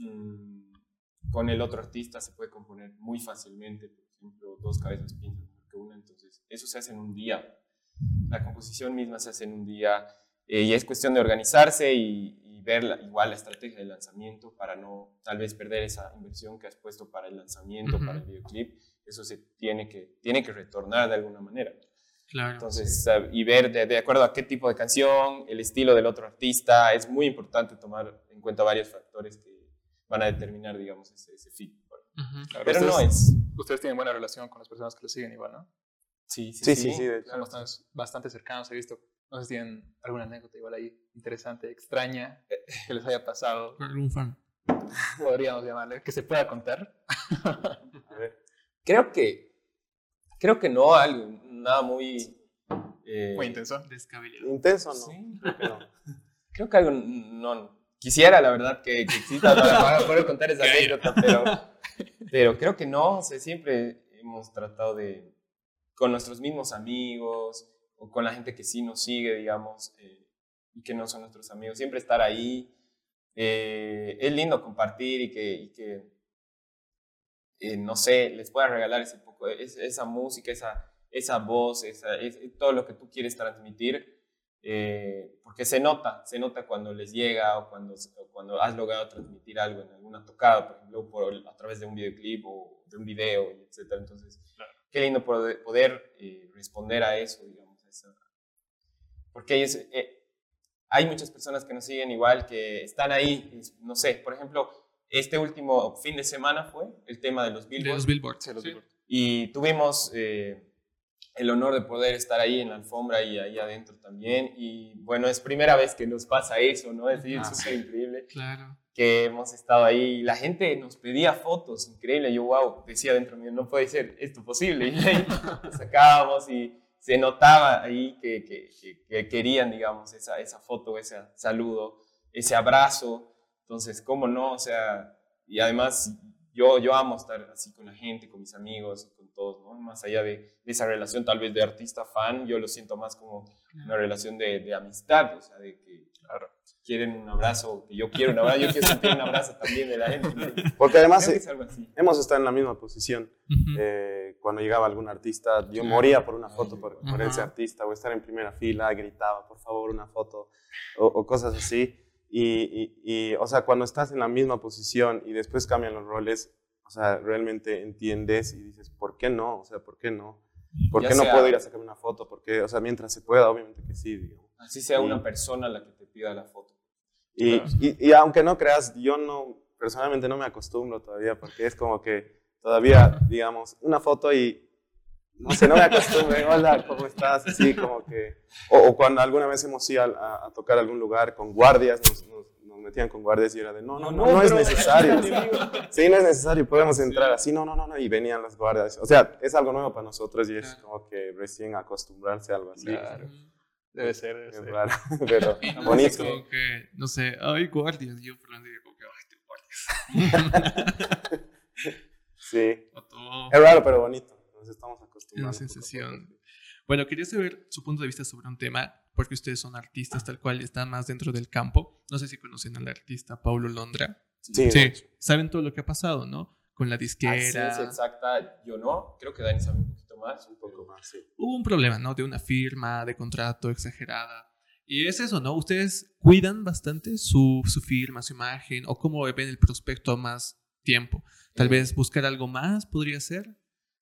Mm, con el otro artista se puede componer muy fácilmente, por ejemplo, dos cabezas piensan que una, entonces eso se hace en un día. La composición misma se hace en un día eh, y es cuestión de organizarse y, y ver la- igual la estrategia de lanzamiento para no tal vez perder esa inversión que has puesto para el lanzamiento, Ujú. para el videoclip. Eso se tiene que, tiene que retornar de alguna manera. Claro. Entonces, y ver de, de acuerdo a qué tipo de canción, el estilo del otro artista, es muy importante tomar en cuenta varios factores que van a determinar, digamos, ese, ese fit. Ujú. Claro, Pero no es. Ustedes tienen buena relación con las personas que lo siguen igual, ¿no? Sí, Sí, sí, sí, de hecho. Son bastante, bastante cercanos, he visto. No sé si tienen alguna anécdota igual ahí interesante, extraña, que les haya pasado, algún fan. podríamos llamarle, que se pueda contar. A ver. Creo que, creo que no, algo, nada muy... eh, Muy intenso. Descabellado. Intenso, ¿no? Sí. Creo que no. Creo que algo no... Quisiera, la verdad, que, que exista para poder contar esa anécdota, pero, pero creo que no. O sea, siempre hemos tratado de, con nuestros mismos amigos o con la gente que sí nos sigue, digamos, eh, y que no son nuestros amigos, siempre estar ahí. Eh, es lindo compartir y que, y que eh, no sé, les pueda regalar ese poco, es- esa música, esa, esa voz, esa, es- todo lo que tú quieres transmitir. Eh, porque se nota, se nota cuando les llega o cuando, o cuando has logrado transmitir algo en alguna tocada, por ejemplo, por, a través de un videoclip o de un video, etcétera. Entonces, qué lindo poder, poder, eh, responder a eso, digamos. a esa- porque ellos, eh, hay muchas personas que nos siguen igual, que están ahí, es- no sé, por ejemplo, este último fin de semana fue el tema de los De Billboard los billboards. Sí, los Sí. Billboard. y tuvimos eh, el honor de poder estar ahí en la alfombra y ahí adentro también. Y bueno, es primera vez que nos pasa eso, ¿no? Es decir, Ah, súper increíble Claro. que hemos estado ahí. y La gente nos pedía fotos, increíble. Yo, wow, decía dentro mío, no puede ser esto posible. Y ahí sacábamos y se notaba ahí que, que- que- que querían, digamos, esa, esa foto, ese saludo, ese abrazo. Entonces, ¿cómo no? O sea, y además yo, yo amo estar así con la gente, con mis amigos, con todos, ¿no? Más allá de, de esa relación tal vez de artista-fan, yo lo siento más como una relación de, de amistad, o sea, de que Claro. Quieren un abrazo, yo quiero un abrazo, yo quiero sentir un abrazo también de la gente. Porque además que eh, es algo así. hemos estado en la misma posición. Eh, cuando llegaba algún artista, yo Claro. moría por una foto por, por ese artista, o estar en primera fila, gritaba, por favor, una foto, o, o cosas así. Y, y- y, o sea, cuando estás en la misma posición y después cambian los roles, o sea, realmente entiendes y dices, ¿por qué no? O sea, ¿por qué no? ¿Por Ya qué no sea- puedo ir a sacarme una foto? Porque, o sea, mientras se pueda, obviamente que sí, digamos. Así sea Sí. una persona la que te pida la foto. Y, Claro. y, y aunque no creas, yo no, personalmente no me acostumbro todavía, porque es como que todavía, digamos, una foto y, no sé, no me acostumbro, y, hola, ¿cómo estás? Así como que, o, o cuando alguna vez hemos ido a, tocar algún lugar con guardias, nos, nos- nos metían con guardias y era de, no, no, no, no, es pero- necesario. Sí, no es necesario, podemos entrar así, no, no, no, no, y venían las guardias. O sea, es algo nuevo para nosotros y es como que recién acostumbrarse a algo así. Claro. Debe ser, debe Es ser. raro, pero Y no bonito. es como que, no sé, ay, guardias. Yo, por diría como que, ay, tengo guardias. Sí. Es raro, pero bonito. Nos estamos acostumbrando. sensación. Bueno, quería saber su punto de vista sobre un tema, porque ustedes son artistas tal cual, están más dentro del campo. No sé si conocen al artista Paulo Londra. Sí, Sí, saben todo lo que ha pasado, ¿no? Con la Así disquera. es exacta, yo no. Creo que Dani sabe un poquito más. un poco más, sí. Hubo un problema, ¿no? De una firma, de contrato exagerada. Y es eso, ¿no? Ustedes cuidan bastante su, su firma, su imagen, o cómo ven el prospecto a más tiempo. Tal Eh, vez buscar algo más podría ser.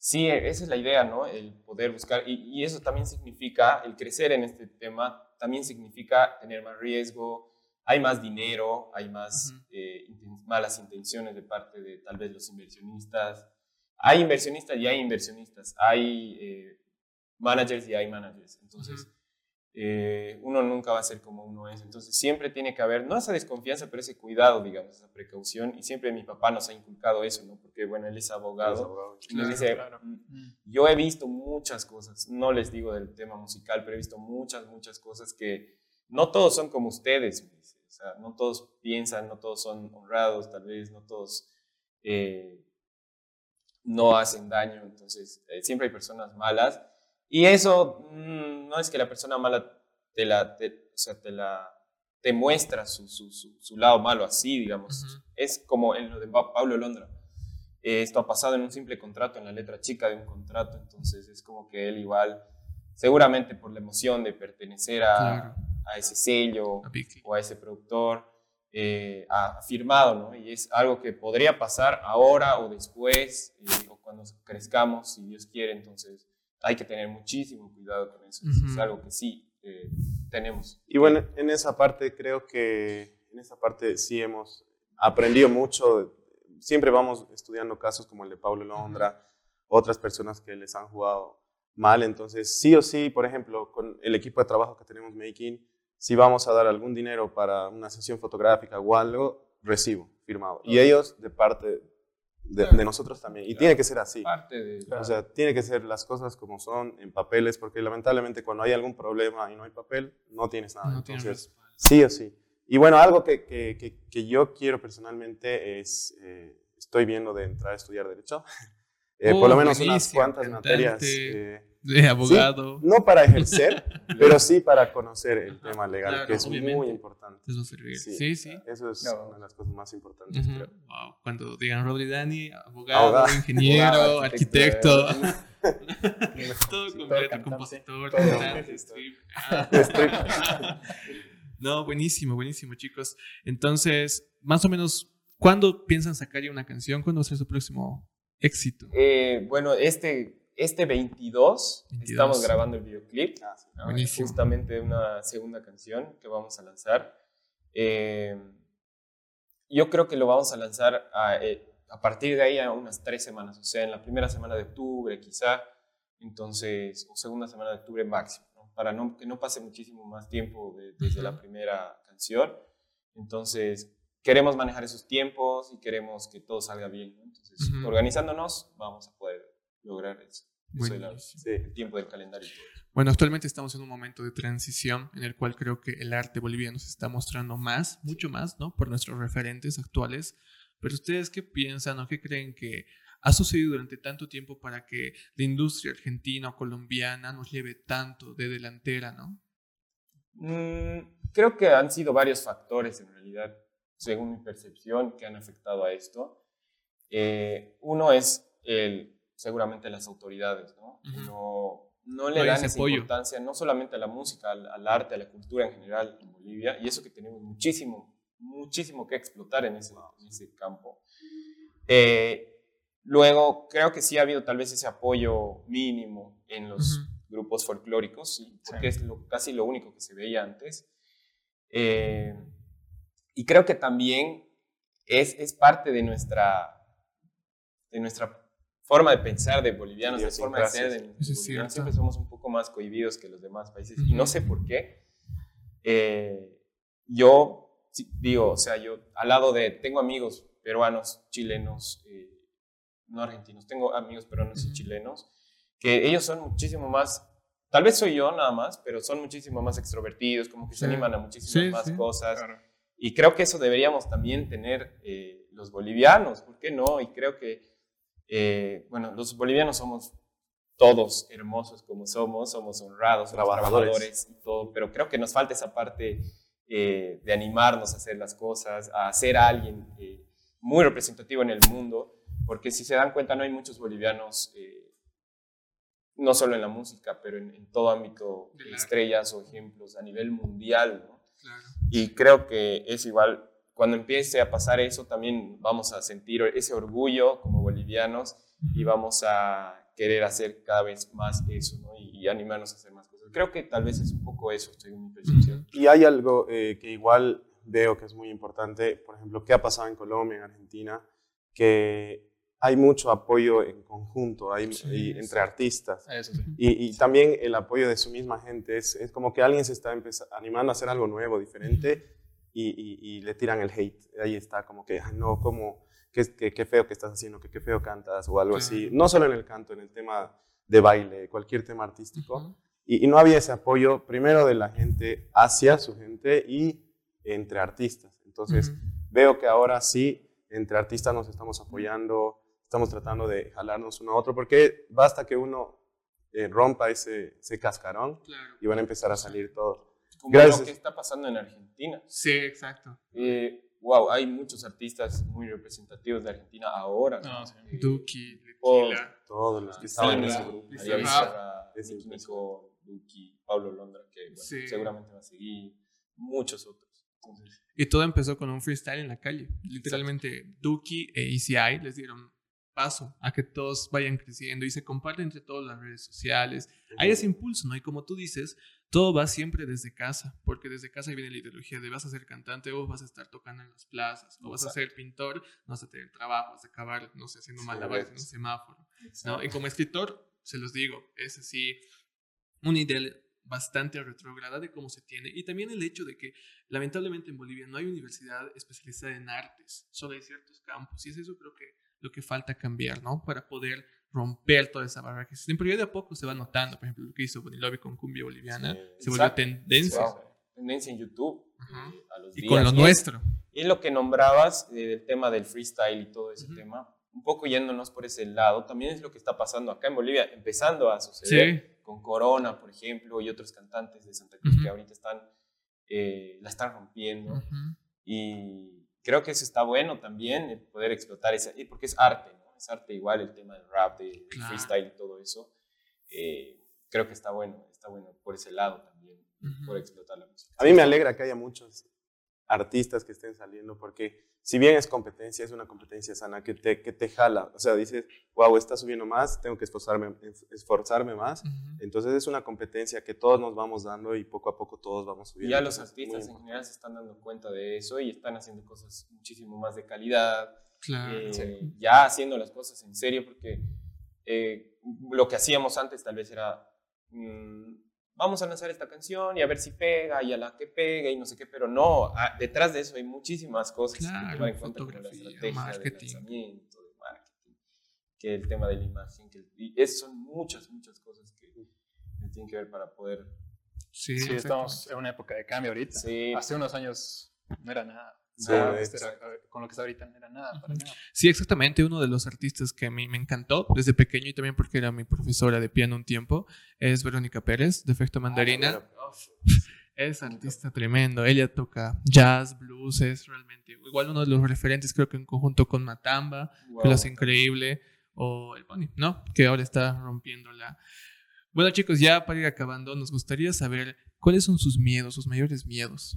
Sí, esa es la idea, ¿no? El poder buscar, y, y eso también significa, el crecer en este tema, también significa tener más riesgo, hay más dinero, hay más eh, inten- malas intenciones de parte de tal vez los inversionistas. Hay inversionistas y hay inversionistas, hay eh, managers y hay managers. Entonces. Eh, uno nunca va a ser como uno es. Entonces, siempre tiene que haber, no esa desconfianza, pero ese cuidado, digamos, esa precaución. Y siempre mi papá nos ha inculcado eso, ¿no? Porque, bueno, él es abogado. Y nos Claro, dice, claro. "Mm, yo he visto muchas cosas, no les digo del tema musical, pero he visto muchas, muchas cosas que no todos son como ustedes, me dice. o sea, no todos piensan, no todos son honrados, tal vez, no todos eh, no hacen daño, entonces eh, siempre hay personas malas. Y eso mm, no es que la persona mala te la, te- o sea, te la te muestra su, su, su, su lado malo así, digamos. Ujú. Es como en lo de Pa- Pablo Londra. Eh, esto ha pasado en un simple contrato, en la letra chica de un contrato, entonces es como que él igual, seguramente por la emoción de pertenecer a, Claro. a ese sello A o a ese productor, eh, ha firmado, ¿no? Y es algo que podría pasar ahora o después, eh, o cuando crezcamos, si Dios quiere, entonces hay que tener muchísimo cuidado con eso, es- es Ujú. algo que sí eh, tenemos. Y bueno, en esa parte creo que, en esa parte sí hemos aprendido mucho. Siempre vamos estudiando casos como el de Pablo Londra, otras personas que les han jugado mal. Entonces, sí o sí, por ejemplo, con el equipo de trabajo que tenemos Making, si vamos a dar algún dinero para una sesión fotográfica o algo, recibo, firmado. Y ellos de parte de, de nosotros también. Y Claro. tiene que ser así. Parte de... O sea, tiene que ser las cosas como son en papeles, porque lamentablemente cuando hay algún problema y no hay papel, no tienes nada. No Entonces, sí o sí. Y bueno, algo que, que, que, que yo quiero personalmente es, eh, estoy viendo de entrar a estudiar Derecho. Eh, por lo menos unas cuantas materias. eh, De abogado. no para ejercer, pero sí para conocer el tema legal, Claro, que es obviamente. muy importante. Eso servir. Sí. Sí, sí. Eso es No. una de las cosas más importantes, creo. Wow. Cuando digan Rodri Dani, abogado, Abogado. ingeniero, Abogado, arquitecto. arquitecto. todo Sí, completo, todo compositor, todo. cantante, strip. Ah. No, buenísimo, buenísimo, chicos. Entonces, más o menos, ¿cuándo piensan sacar ya una canción? ¿Cuándo va a ser su próximo éxito? Eh, bueno, este, este 22, 22. estamos grabando el videoclip. Ah, sí. ¿no? Buenísimo. Justamente una segunda canción que vamos a lanzar. Eh, yo creo que lo vamos a lanzar a, eh, a partir de ahí a unas tres semanas, o sea, en la primera semana de octubre quizá, entonces, o segunda semana de octubre máximo, ¿no? para no, que no pase muchísimo más tiempo de- desde la primera canción. Entonces, queremos manejar esos tiempos y queremos que todo salga bien. ¿no? Entonces, Ujú. organizándonos, vamos a poder lograr eso. Eso es la- Buenísimo. Sí. el tiempo del calendario. Bueno, actualmente estamos en un momento de transición en el cual creo que el arte boliviano se está mostrando más, mucho más, ¿no? Por nuestros referentes actuales. Pero ustedes, ¿qué piensan o qué creen que ha sucedido durante tanto tiempo para que la industria argentina o colombiana nos lleve tanto de delantera, ¿no? Mm, creo que han sido varios factores en realidad, según mi percepción, que han afectado a esto. Eh, uno es el, seguramente las autoridades, ¿no? no, no le dan esa importancia no solamente a la música, al, arte, a la cultura en general en Bolivia, y eso que tenemos muchísimo, muchísimo que explotar en ese, en ese campo. Eh, luego, creo que sí ha habido tal vez ese apoyo mínimo en los grupos folclóricos, porque es casi lo único que se veía antes. Eh, y creo que también es, es parte de nuestra, de nuestra forma de pensar de bolivianos, de forma de ser de bolivianos. Siempre somos un poco más cohibidos que los demás países. Y no sé por qué. Eh, yo digo, o sea, yo al lado de, tengo amigos peruanos, chilenos, eh, no argentinos, tengo amigos peruanos y chilenos, que ellos son muchísimo más, tal vez soy yo nada más, pero son muchísimo más extrovertidos, como que se animan a muchísimas más cosas. Y creo que eso deberíamos también tener eh, los bolivianos, ¿por qué no? Y creo que eh, bueno, los bolivianos somos todos hermosos como somos, somos honrados, trabajadores. y todo, pero creo que nos falta esa parte eh, de animarnos a hacer las cosas, a ser alguien eh, muy representativo en el mundo, porque si se dan cuenta no hay muchos bolivianos, no solo en la música, pero en, todo ámbito, de estrellas o ejemplos a nivel mundial, Y creo que es igual cuando empiece a pasar eso, también vamos a sentir ese orgullo como bolivianos y vamos a querer hacer cada vez más eso ¿no? y, animarnos a hacer más cosas. Creo que tal vez es un poco eso, según mi percepción. Y hay algo eh, que igual veo que es muy importante, por ejemplo, qué ha pasado en Colombia, en Argentina, que hay mucho apoyo en conjunto hay, entre artistas. y, y, también el apoyo de su misma gente. Es, es como que alguien se está animando a hacer algo nuevo, diferente, y, le tiran el hate. Ahí está como que, no, como, qué, qué, feo que estás haciendo, qué, qué feo cantas o algo así. No solo en el canto, en el tema de baile, cualquier tema artístico. y, no había ese apoyo primero de la gente hacia su gente y entre artistas. Entonces veo que ahora sí, entre artistas nos estamos apoyando, estamos tratando de jalarnos uno a otro, porque basta que uno eh, rompa ese, ese cascarón y van a empezar a salir todos. Como Gracias. lo que está pasando en Argentina. Sí, exacto. Eh, wow, hay muchos artistas muy representativos de Argentina ahora. ¿no? Eh, Duki, Todos los que estaban en ese grupo. Nico, Duki, Pablo Londra, que seguramente va a seguir. Muchos otros. Y todo empezó con un freestyle en la calle. Literalmente, Duki e ECI les dieron paso a que todos vayan creciendo y se comparten entre todas las redes sociales. Hay ese impulso, ¿no? Y como tú dices, todo va siempre desde casa, porque desde casa viene la ideología de vas a ser cantante o vas a estar tocando en las plazas, o vas a ser pintor, no vas a tener trabajo, vas a acabar, no sé, haciendo malabares en un semáforo, ¿no? Y como escritor, se los digo, es así un ideal bastante retrógrada de cómo se tiene y también el hecho de que lamentablemente en Bolivia no hay universidad especializada en artes, solo hay ciertos campos y es eso creo que lo que falta cambiar, ¿no? Para poder romper toda esa barrera que existe. Pero ya de a poco se va notando, por ejemplo, lo que hizo Bonilobi con Cumbia Boliviana, se volvió tendencia. Tendencia en YouTube. A los y con lo nuestro. Y lo que nombrabas eh, del tema del freestyle y todo ese tema, un poco yéndonos por ese lado, también es lo que está pasando acá en Bolivia, empezando a suceder con Corona, por ejemplo, y otros cantantes de Santa Cruz que ahorita están, eh, la están rompiendo. Y creo que eso está bueno también, poder explotar esa, porque es arte, ¿no? Es arte igual el tema del rap, del freestyle y todo eso. Eh, creo que está bueno, está bueno por ese lado también, por explotar la música. A mí me alegra que haya muchos artistas que estén saliendo, porque si bien es competencia, es una competencia sana que te, que te jala. O sea, dices, wow, está subiendo más, tengo que esforzarme, esforzarme más. Entonces es una competencia que todos nos vamos dando y poco a poco todos vamos subiendo. Ya los artistas en general se están dando cuenta de eso y están haciendo cosas muchísimo más de calidad. Claro. Eh, ya haciendo las cosas en serio, porque eh, lo que hacíamos antes tal vez era... Mm, vamos a lanzar esta canción y a ver si pega y a la que pega y no sé qué, pero no, ah, detrás de eso hay muchísimas cosas claro, que tomar en cuenta, como la estrategia marketing. de lanzamiento, de marketing, que el tema de la imagen, que y eso son muchas, muchas cosas que, tienen que ver para poder... Sí, sí estamos en una época de cambio ahorita. Sí. Hace unos años no era nada con lo que está ahorita no era nada, para nada. Sí, exactamente. Uno de los artistas que a mí me encantó desde pequeño y también porque era mi profesora de piano un tiempo es Verónica Pérez, de Efecto ah, Mandarina. Es artista tremendo. Ella toca jazz, blues, es realmente igual uno de los referentes, creo que en conjunto con Matamba, que lo hace increíble, o el Pony, ¿no? Que ahora está rompiéndola. Bueno, chicos, ya para ir acabando, nos gustaría saber cuáles son sus miedos, sus mayores miedos.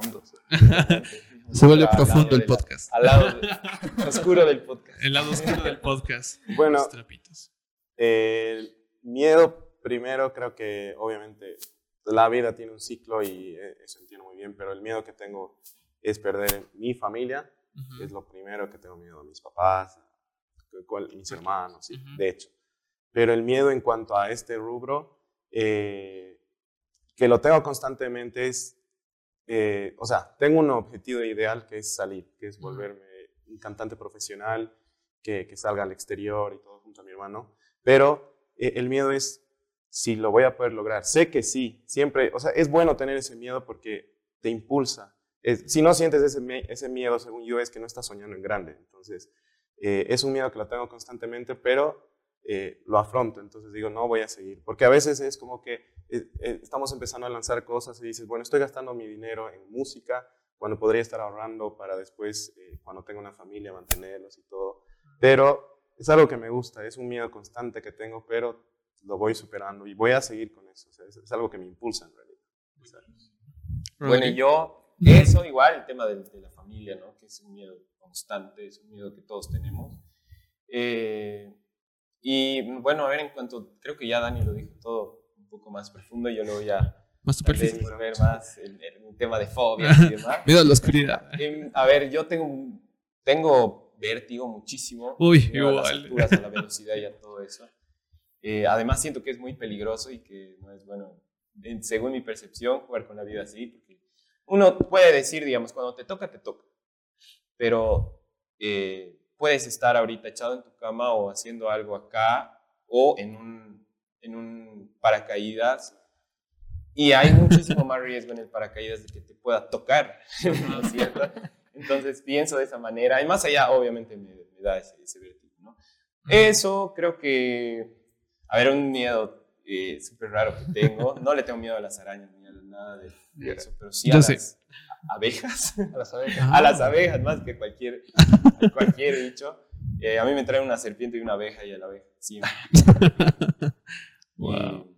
Profundos. Se vuelve profundo el la- podcast. Al lado de- oscuro del podcast. El lado oscuro del podcast. Bueno, Los trapitos. El miedo, primero, creo que obviamente la vida tiene un ciclo y eh, eso entiendo muy bien, pero el miedo que tengo es perder mi familia, Ujú. es lo primero que tengo miedo a mis papás, a mis hermanos, sí, Ujú. de hecho. Pero el miedo en cuanto a este rubro, eh, que lo tengo constantemente es, eh, o sea, tengo un objetivo ideal que es salir, que es volverme un cantante profesional, que, que salga al exterior y todo junto a mi hermano. Pero eh, el miedo es si lo voy a poder lograr. Sé que sí, siempre, o sea, es bueno tener ese miedo porque te impulsa. Es- si no sientes ese, ese miedo, según yo, es que no estás soñando en grande. Entonces, eh, es un miedo que lo tengo constantemente, pero eh, lo afronto. Entonces digo, no voy a seguir. Porque a veces es como que eh, eh, estamos empezando a lanzar cosas y dices, bueno, estoy gastando mi dinero en música cuando podría estar ahorrando para después, eh, cuando tenga una familia, mantenerlos y todo. Pero es algo que me gusta, es un miedo constante que tengo, pero lo voy superando y voy a seguir con eso. O sea, es, es algo que me impulsa en realidad. Bueno, y yo, eso igual, el tema del- de, la familia, ¿no? Que es un miedo constante, es un miedo que todos tenemos. Eh, y bueno, a ver, en cuanto, creo que ya Dani lo dijo todo un poco más profundo, yo lo voy a Más superficial. volver más en un tema de fobias y demás. Miedo a la oscuridad. Em, a ver, yo tengo, tengo vértigo muchísimo. Uy, miedo a las igual. alturas, a la velocidad y a todo eso. Eh, además, siento que es muy peligroso y que no es bueno, en- según mi percepción, jugar con la vida así, porque uno puede decir, digamos, cuando te toca, te toca. Pero eh, puedes estar ahorita echado en tu cama o haciendo algo acá o en un, en un paracaídas. Y hay muchísimo más riesgo en el paracaídas de que te pueda tocar, ¿no es cierto? Entonces pienso de esa manera. Y más allá, obviamente, me, me da ese, ese ¿no? Eso creo que, a ver, un miedo eh, súper raro que tengo. No le tengo miedo a las arañas ni a nada de, de eso, pero sí a Yo las sé. abejas. A las abejas. Ah. a las abejas más que cualquier, cualquier bicho. Eh, a mí me traen una serpiente y una abeja y a la abeja. Sí. Wow.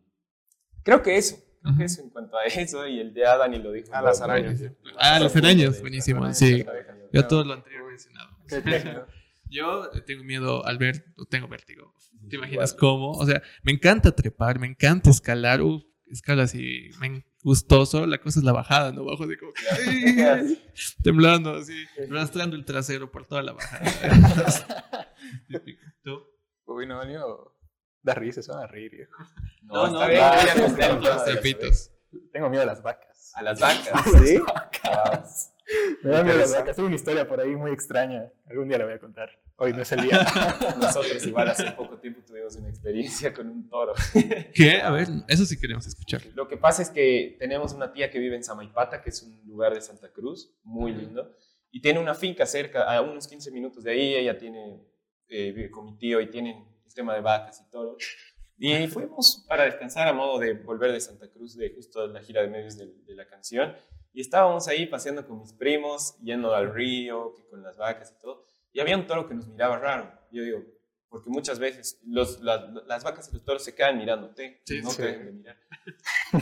creo que eso. Creo que eso en cuanto a eso y el de Adam y lo dijo. A las arañas. Ah, las arañas, buenísimo, Las sí. abejas, Yo todo lo anterior mencionado. Yo tengo miedo al ver, o tengo vértigo. ¿Te imaginas cómo? O sea, me encanta trepar, me encanta escalar. Uf, escala así, men, gustoso. La cosa es la bajada, ¿no? Bajo de como que, ¡ay! temblando así, arrastrando el trasero por toda la bajada. ¿Tú? Uy, no, yo. Da risa, se van a reír, viejo. No, No, está no, bien, no, yo ya no, las trapitos. Tengo miedo a las vacas. A las bancas. ¿Sí? Wow. Me da miedo a las vacas. Tengo una historia por ahí muy extraña. Algún día la voy a contar. Hoy no es el día. Nosotros igual hace poco tiempo tuvimos una experiencia con un toro. ¿Qué? A ver, eso sí queremos escuchar. Lo que pasa es que tenemos una tía que vive en Samaipata, que es un lugar de Santa Cruz, muy lindo, y tiene una finca cerca, a unos 15 minutos de ahí, ella tiene, eh, vive con mi tío y tienen el tema de vacas y todo. Y fuimos para descansar a modo de volver de Santa Cruz, de justo la gira de medios de, de la canción, y estábamos ahí paseando con mis primos, yendo al río, que con las vacas y todo, y había un toro que nos miraba raro. Yo digo, porque muchas veces los, las, las vacas y los toros se quedan mirándote, Sí, no sí. te dejan de mirar.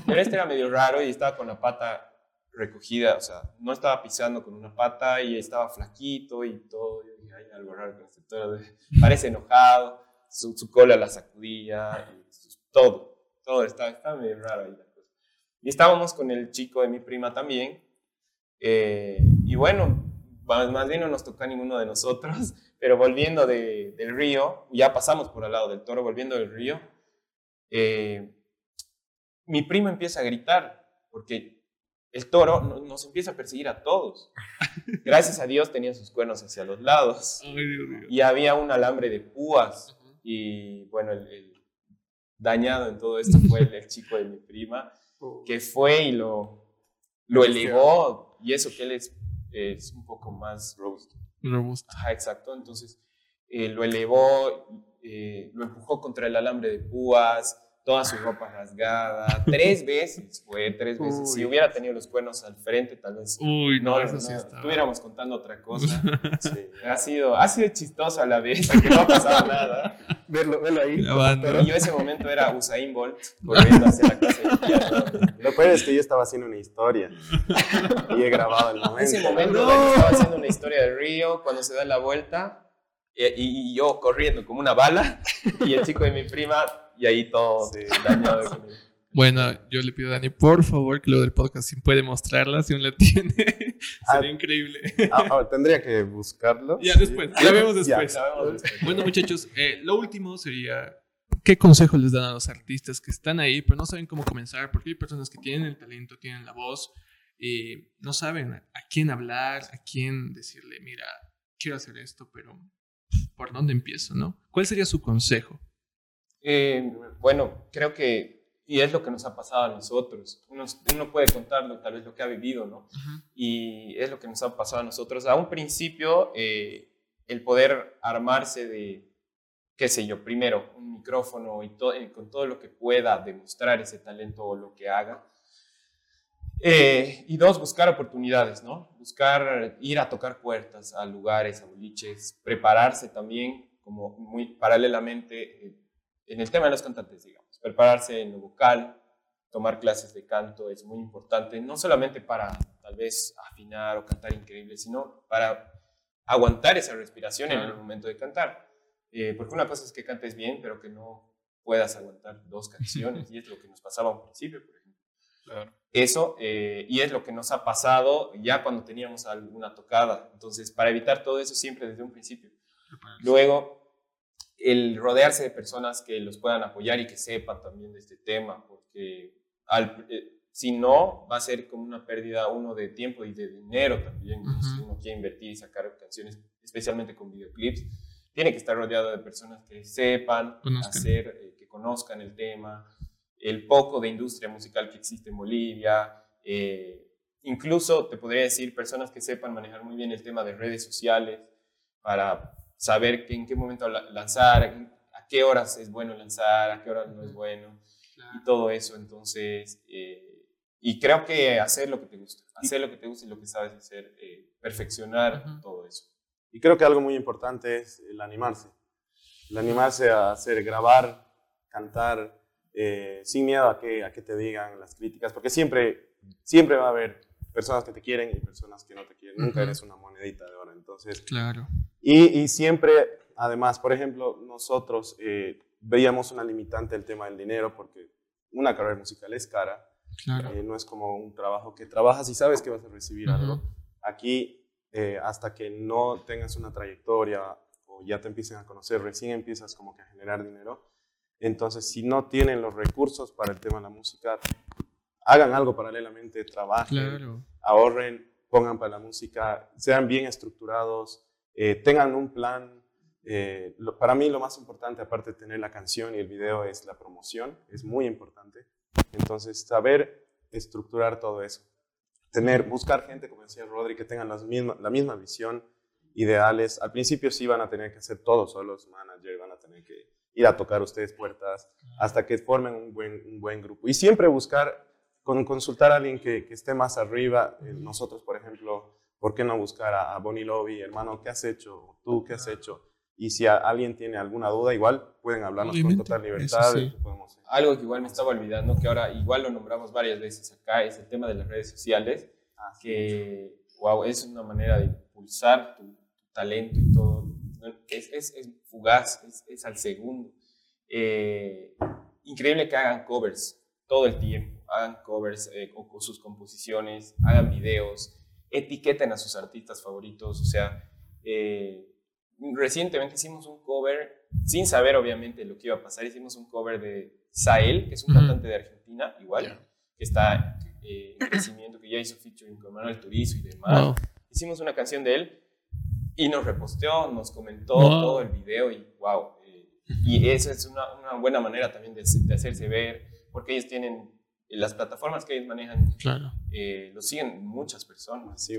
Pero este era medio raro y estaba con la pata recogida, o sea, no estaba pisando con una pata y estaba flaquito y todo. Yo dije, hay algo raro con este toro, parece enojado, su, su cola la sacudía, y su- todo, todo estaba, estaba medio raro ahí la cosa. Y estábamos con el chico de mi prima también, eh, y bueno, más, más bien no nos tocó a ninguno de nosotros, pero volviendo de- del río, ya pasamos por al lado del toro, volviendo del río, eh, mi prima empieza a gritar, porque el toro no- nos empieza a perseguir a todos. Gracias a Dios tenía sus cuernos hacia los lados Dios y había un alambre de púas y bueno, el, el dañado en todo esto fue el, el chico de mi prima que fue y lo, lo elevó y eso que él es, es un poco más robusto. Robusto. Ajá, exacto. Entonces eh, lo elevó, eh, lo empujó contra el alambre de púas, toda su ropa rasgada, tres veces, fue tres veces. Si hubiera tenido los cuernos al frente, tal vez Uy, no, no, eso no, sí no, estuviéramos contando otra cosa. Sí. Ha sido, ha sido chistoso a la vez, aunque no ha pasado nada. Verlo, verlo ahí. Grabando. Pero yo ese momento era Usain Bolt, corriendo hacia la casa de. Lo peor es que yo estaba haciendo una historia y he grabado el momento. Ese momento estaba haciendo una historia de Río, cuando se da la vuelta, y, y- y yo corriendo como una bala, y el chico de mi prima, y ahí todo Sí. dañado. Bueno, yo le pido a Dani, por favor, que lo del podcast, si puede mostrarla, si aún la tiene, Ah. sería increíble. Ah, ah, tendría que buscarlo. Ya, después, la vemos Ya. después. Sabemos después. Bueno, muchachos, eh, lo último sería, ¿qué consejo les dan a los artistas que están ahí, pero no saben cómo comenzar? Porque hay personas que tienen el talento, tienen la voz, y no saben a quién hablar, a quién decirle, mira, quiero hacer esto, pero ¿por dónde empiezo, no? ¿Cuál sería su consejo? Eh, bueno, creo que, y es lo que nos ha pasado a nosotros, uno, uno puede contarlo, tal vez lo que ha vivido, ¿no? Y es lo que nos ha pasado a nosotros. A un principio, eh, el poder armarse de, qué sé yo, primero, un micrófono y to- eh, con todo lo que pueda demostrar ese talento o lo que haga. Eh, y dos, buscar oportunidades, ¿no? Buscar ir a tocar puertas a lugares, a boliches, prepararse también, como muy paralelamente, eh, en el tema de los cantantes, digamos, prepararse en lo vocal, tomar clases de canto es muy importante, no solamente para tal vez afinar o cantar increíble, sino para aguantar esa respiración en el Claro. momento de cantar. Eh, porque una cosa es que cantes bien, pero que no puedas aguantar dos canciones, y es lo que nos pasaba al principio, por ejemplo. Eso, eh, y es lo que nos ha pasado ya cuando teníamos alguna tocada. Entonces, para evitar todo eso siempre desde un principio. Luego, el rodearse de personas que los puedan apoyar y que sepan también de este tema, porque al- eh, si no, va a ser como una pérdida, uno, de tiempo y de dinero también. Si uno quiere invertir y sacar canciones, especialmente con videoclips, tiene que estar rodeado de personas que sepan Conozcan. hacer, eh, que conozcan el tema, el poco de industria musical que existe en Bolivia. eh, incluso te podría decir personas que sepan manejar muy bien el tema de redes sociales para saber que en qué momento la- lanzar, a qué horas es bueno lanzar, a qué horas no es bueno y todo eso. Entonces, eh, y creo que hacer lo que te gusta, hacer lo que te gusta y lo que sabes hacer, eh, perfeccionar Ujú. todo eso. Y creo que algo muy importante es el animarse. El animarse a hacer, grabar, cantar, eh, sin miedo a que, a que te digan las críticas, porque siempre, siempre va a haber personas que te quieren y personas que no te quieren. Nunca eres una monedita de oro. Entonces, Claro. Y, y siempre, además, por ejemplo, nosotros eh, veíamos una limitante el tema del dinero, porque una carrera musical es cara. Claro. Eh, no es como un trabajo que trabajas y sabes que vas a recibir Ujú. algo. Aquí, eh, hasta que no tengas una trayectoria o ya te empiecen a conocer, recién empiezas como que a generar dinero. Entonces, si no tienen los recursos para el tema de la música, hagan algo paralelamente, trabajen, Claro. ahorren, pongan para la música, sean bien estructurados, eh, tengan un plan. Eh, lo- para mí lo más importante, aparte de tener la canción y el video, es la promoción, es muy importante. Entonces, saber estructurar todo eso. Tener, buscar gente, como decía Rodri, que tengan las misma, la misma visión, ideales. Al principio sí van a tener que hacer todo solos, manager, van a tener que ir a tocar ustedes puertas, hasta que formen un buen, un buen grupo. Y siempre buscar, con, consultar a alguien que, que esté más arriba. Eh, nosotros, por ejemplo, ¿por qué no buscar a, a Bonnie Lobby, hermano, qué has hecho? ¿Tú qué has hecho? Y si a- alguien tiene alguna duda, igual pueden hablarnos Obviamente, con total libertad. sí. podemos- Algo que igual me estaba olvidando, que ahora igual lo nombramos varias veces acá, es el tema de las redes sociales, Ah, sí. que wow, es una manera de impulsar tu, tu talento y todo. Es, es, es fugaz, es, es al segundo. Eh, increíble que hagan covers todo el tiempo, hagan covers eh, con, con sus composiciones, hagan videos, etiqueten a sus artistas favoritos, o sea, eh, recientemente hicimos un cover, sin saber obviamente lo que iba a pasar, hicimos un cover de Sael, que es un Ujú. cantante de Argentina, igual, Ya. que está eh, en crecimiento, que ya hizo featuring con Manuel Turizo y demás. Wow. Hicimos una canción de él y nos reposteó, nos comentó Wow. todo el video y wow. eh, y eso es una, una buena manera también de, de hacerse ver, porque ellos tienen, las plataformas que ellos manejan, Claro. eh, lo siguen muchas personas. Sí.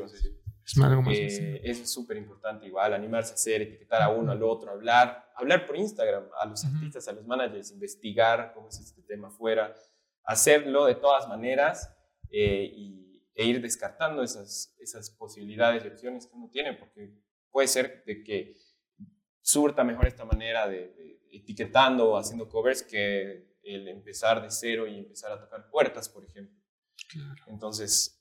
Es algo más Eh, sencillo. eso es súper importante igual, animarse a hacer, etiquetar a uno, al otro, hablar, hablar por Instagram, a los Ujú. artistas, a los managers, investigar cómo es este tema afuera, hacerlo de todas maneras eh, y, e ir descartando esas, esas posibilidades y opciones que uno tiene, porque puede ser de que surta mejor esta manera de, de etiquetando o haciendo covers que el empezar de cero y empezar a tocar puertas, por ejemplo. Claro. Entonces,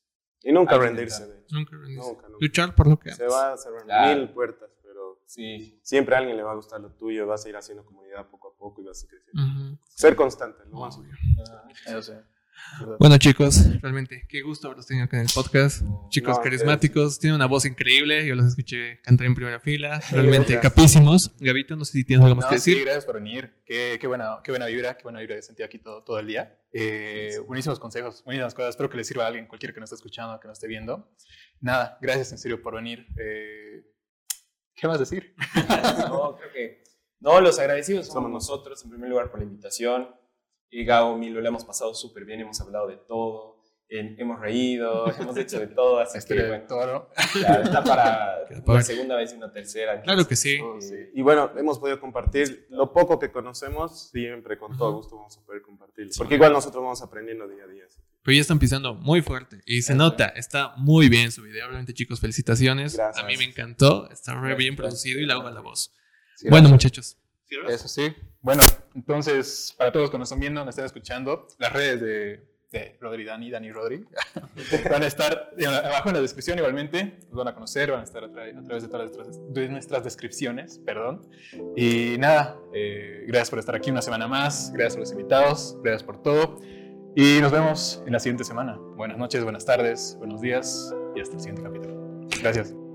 Y nunca rendirse, de hecho. Nunca rendirse. Nunca, nunca. Luchar por lo que Se va a cerrar Claro. mil puertas, pero sí, siempre a alguien le va a gustar lo tuyo, vas a ir haciendo comunidad poco a poco y vas a crecer. Ujú. Ser constante, lo más Obvio. Eso sí. Bueno, chicos, realmente, qué gusto haberlos tenido acá en el podcast. Chicos No, carismáticos, tienen una voz increíble. Yo los escuché cantar en primera fila. Realmente gracias. capísimos. Gabito, no sé si tienes algo más No, que sí, decir. gracias por venir. Qué, qué, buena, qué buena vibra, qué buena vibra he sentido aquí todo, todo el día. Eh, buenísimos consejos, buenísimas cosas. Espero que les sirva a alguien, cualquiera que nos esté escuchando, que nos esté viendo. Nada, gracias en serio por venir. Eh, ¿Qué más decir? no, creo que. No, los agradecidos somos Somos nosotros, en primer lugar, por la invitación. Y Gabo, Milo, lo hemos pasado súper bien, hemos hablado de todo, eh, hemos reído, hemos hecho de todo, así Este, que, bueno, ya está para una segunda vez y una tercera. Claro que sí. Oh, sí. Y bueno, hemos podido compartir lo poco que conocemos, siempre con todo gusto vamos a poder compartirlo. Porque igual nosotros vamos aprendiendo día a día. así Pero ya están pisando muy fuerte. Y se nota, está muy bien su video. Obviamente, chicos, felicitaciones. Gracias. A mí me encantó. Está re bien producido y la hago a la voz. Sí, bueno, gracias. Eso sí. Bueno, entonces, para todos los que nos están viendo, nos están escuchando, las redes de, de Rodri Dani, Dani Rodri, van a estar abajo en la descripción igualmente. Los van a conocer, van a estar a, tra- a través de todas nuestras, de nuestras descripciones, perdón. Y nada, eh, gracias por estar aquí una semana más, gracias a los invitados, gracias por todo. Y nos vemos en la siguiente semana. Buenas noches, buenas tardes, buenos días y hasta el siguiente capítulo. Gracias.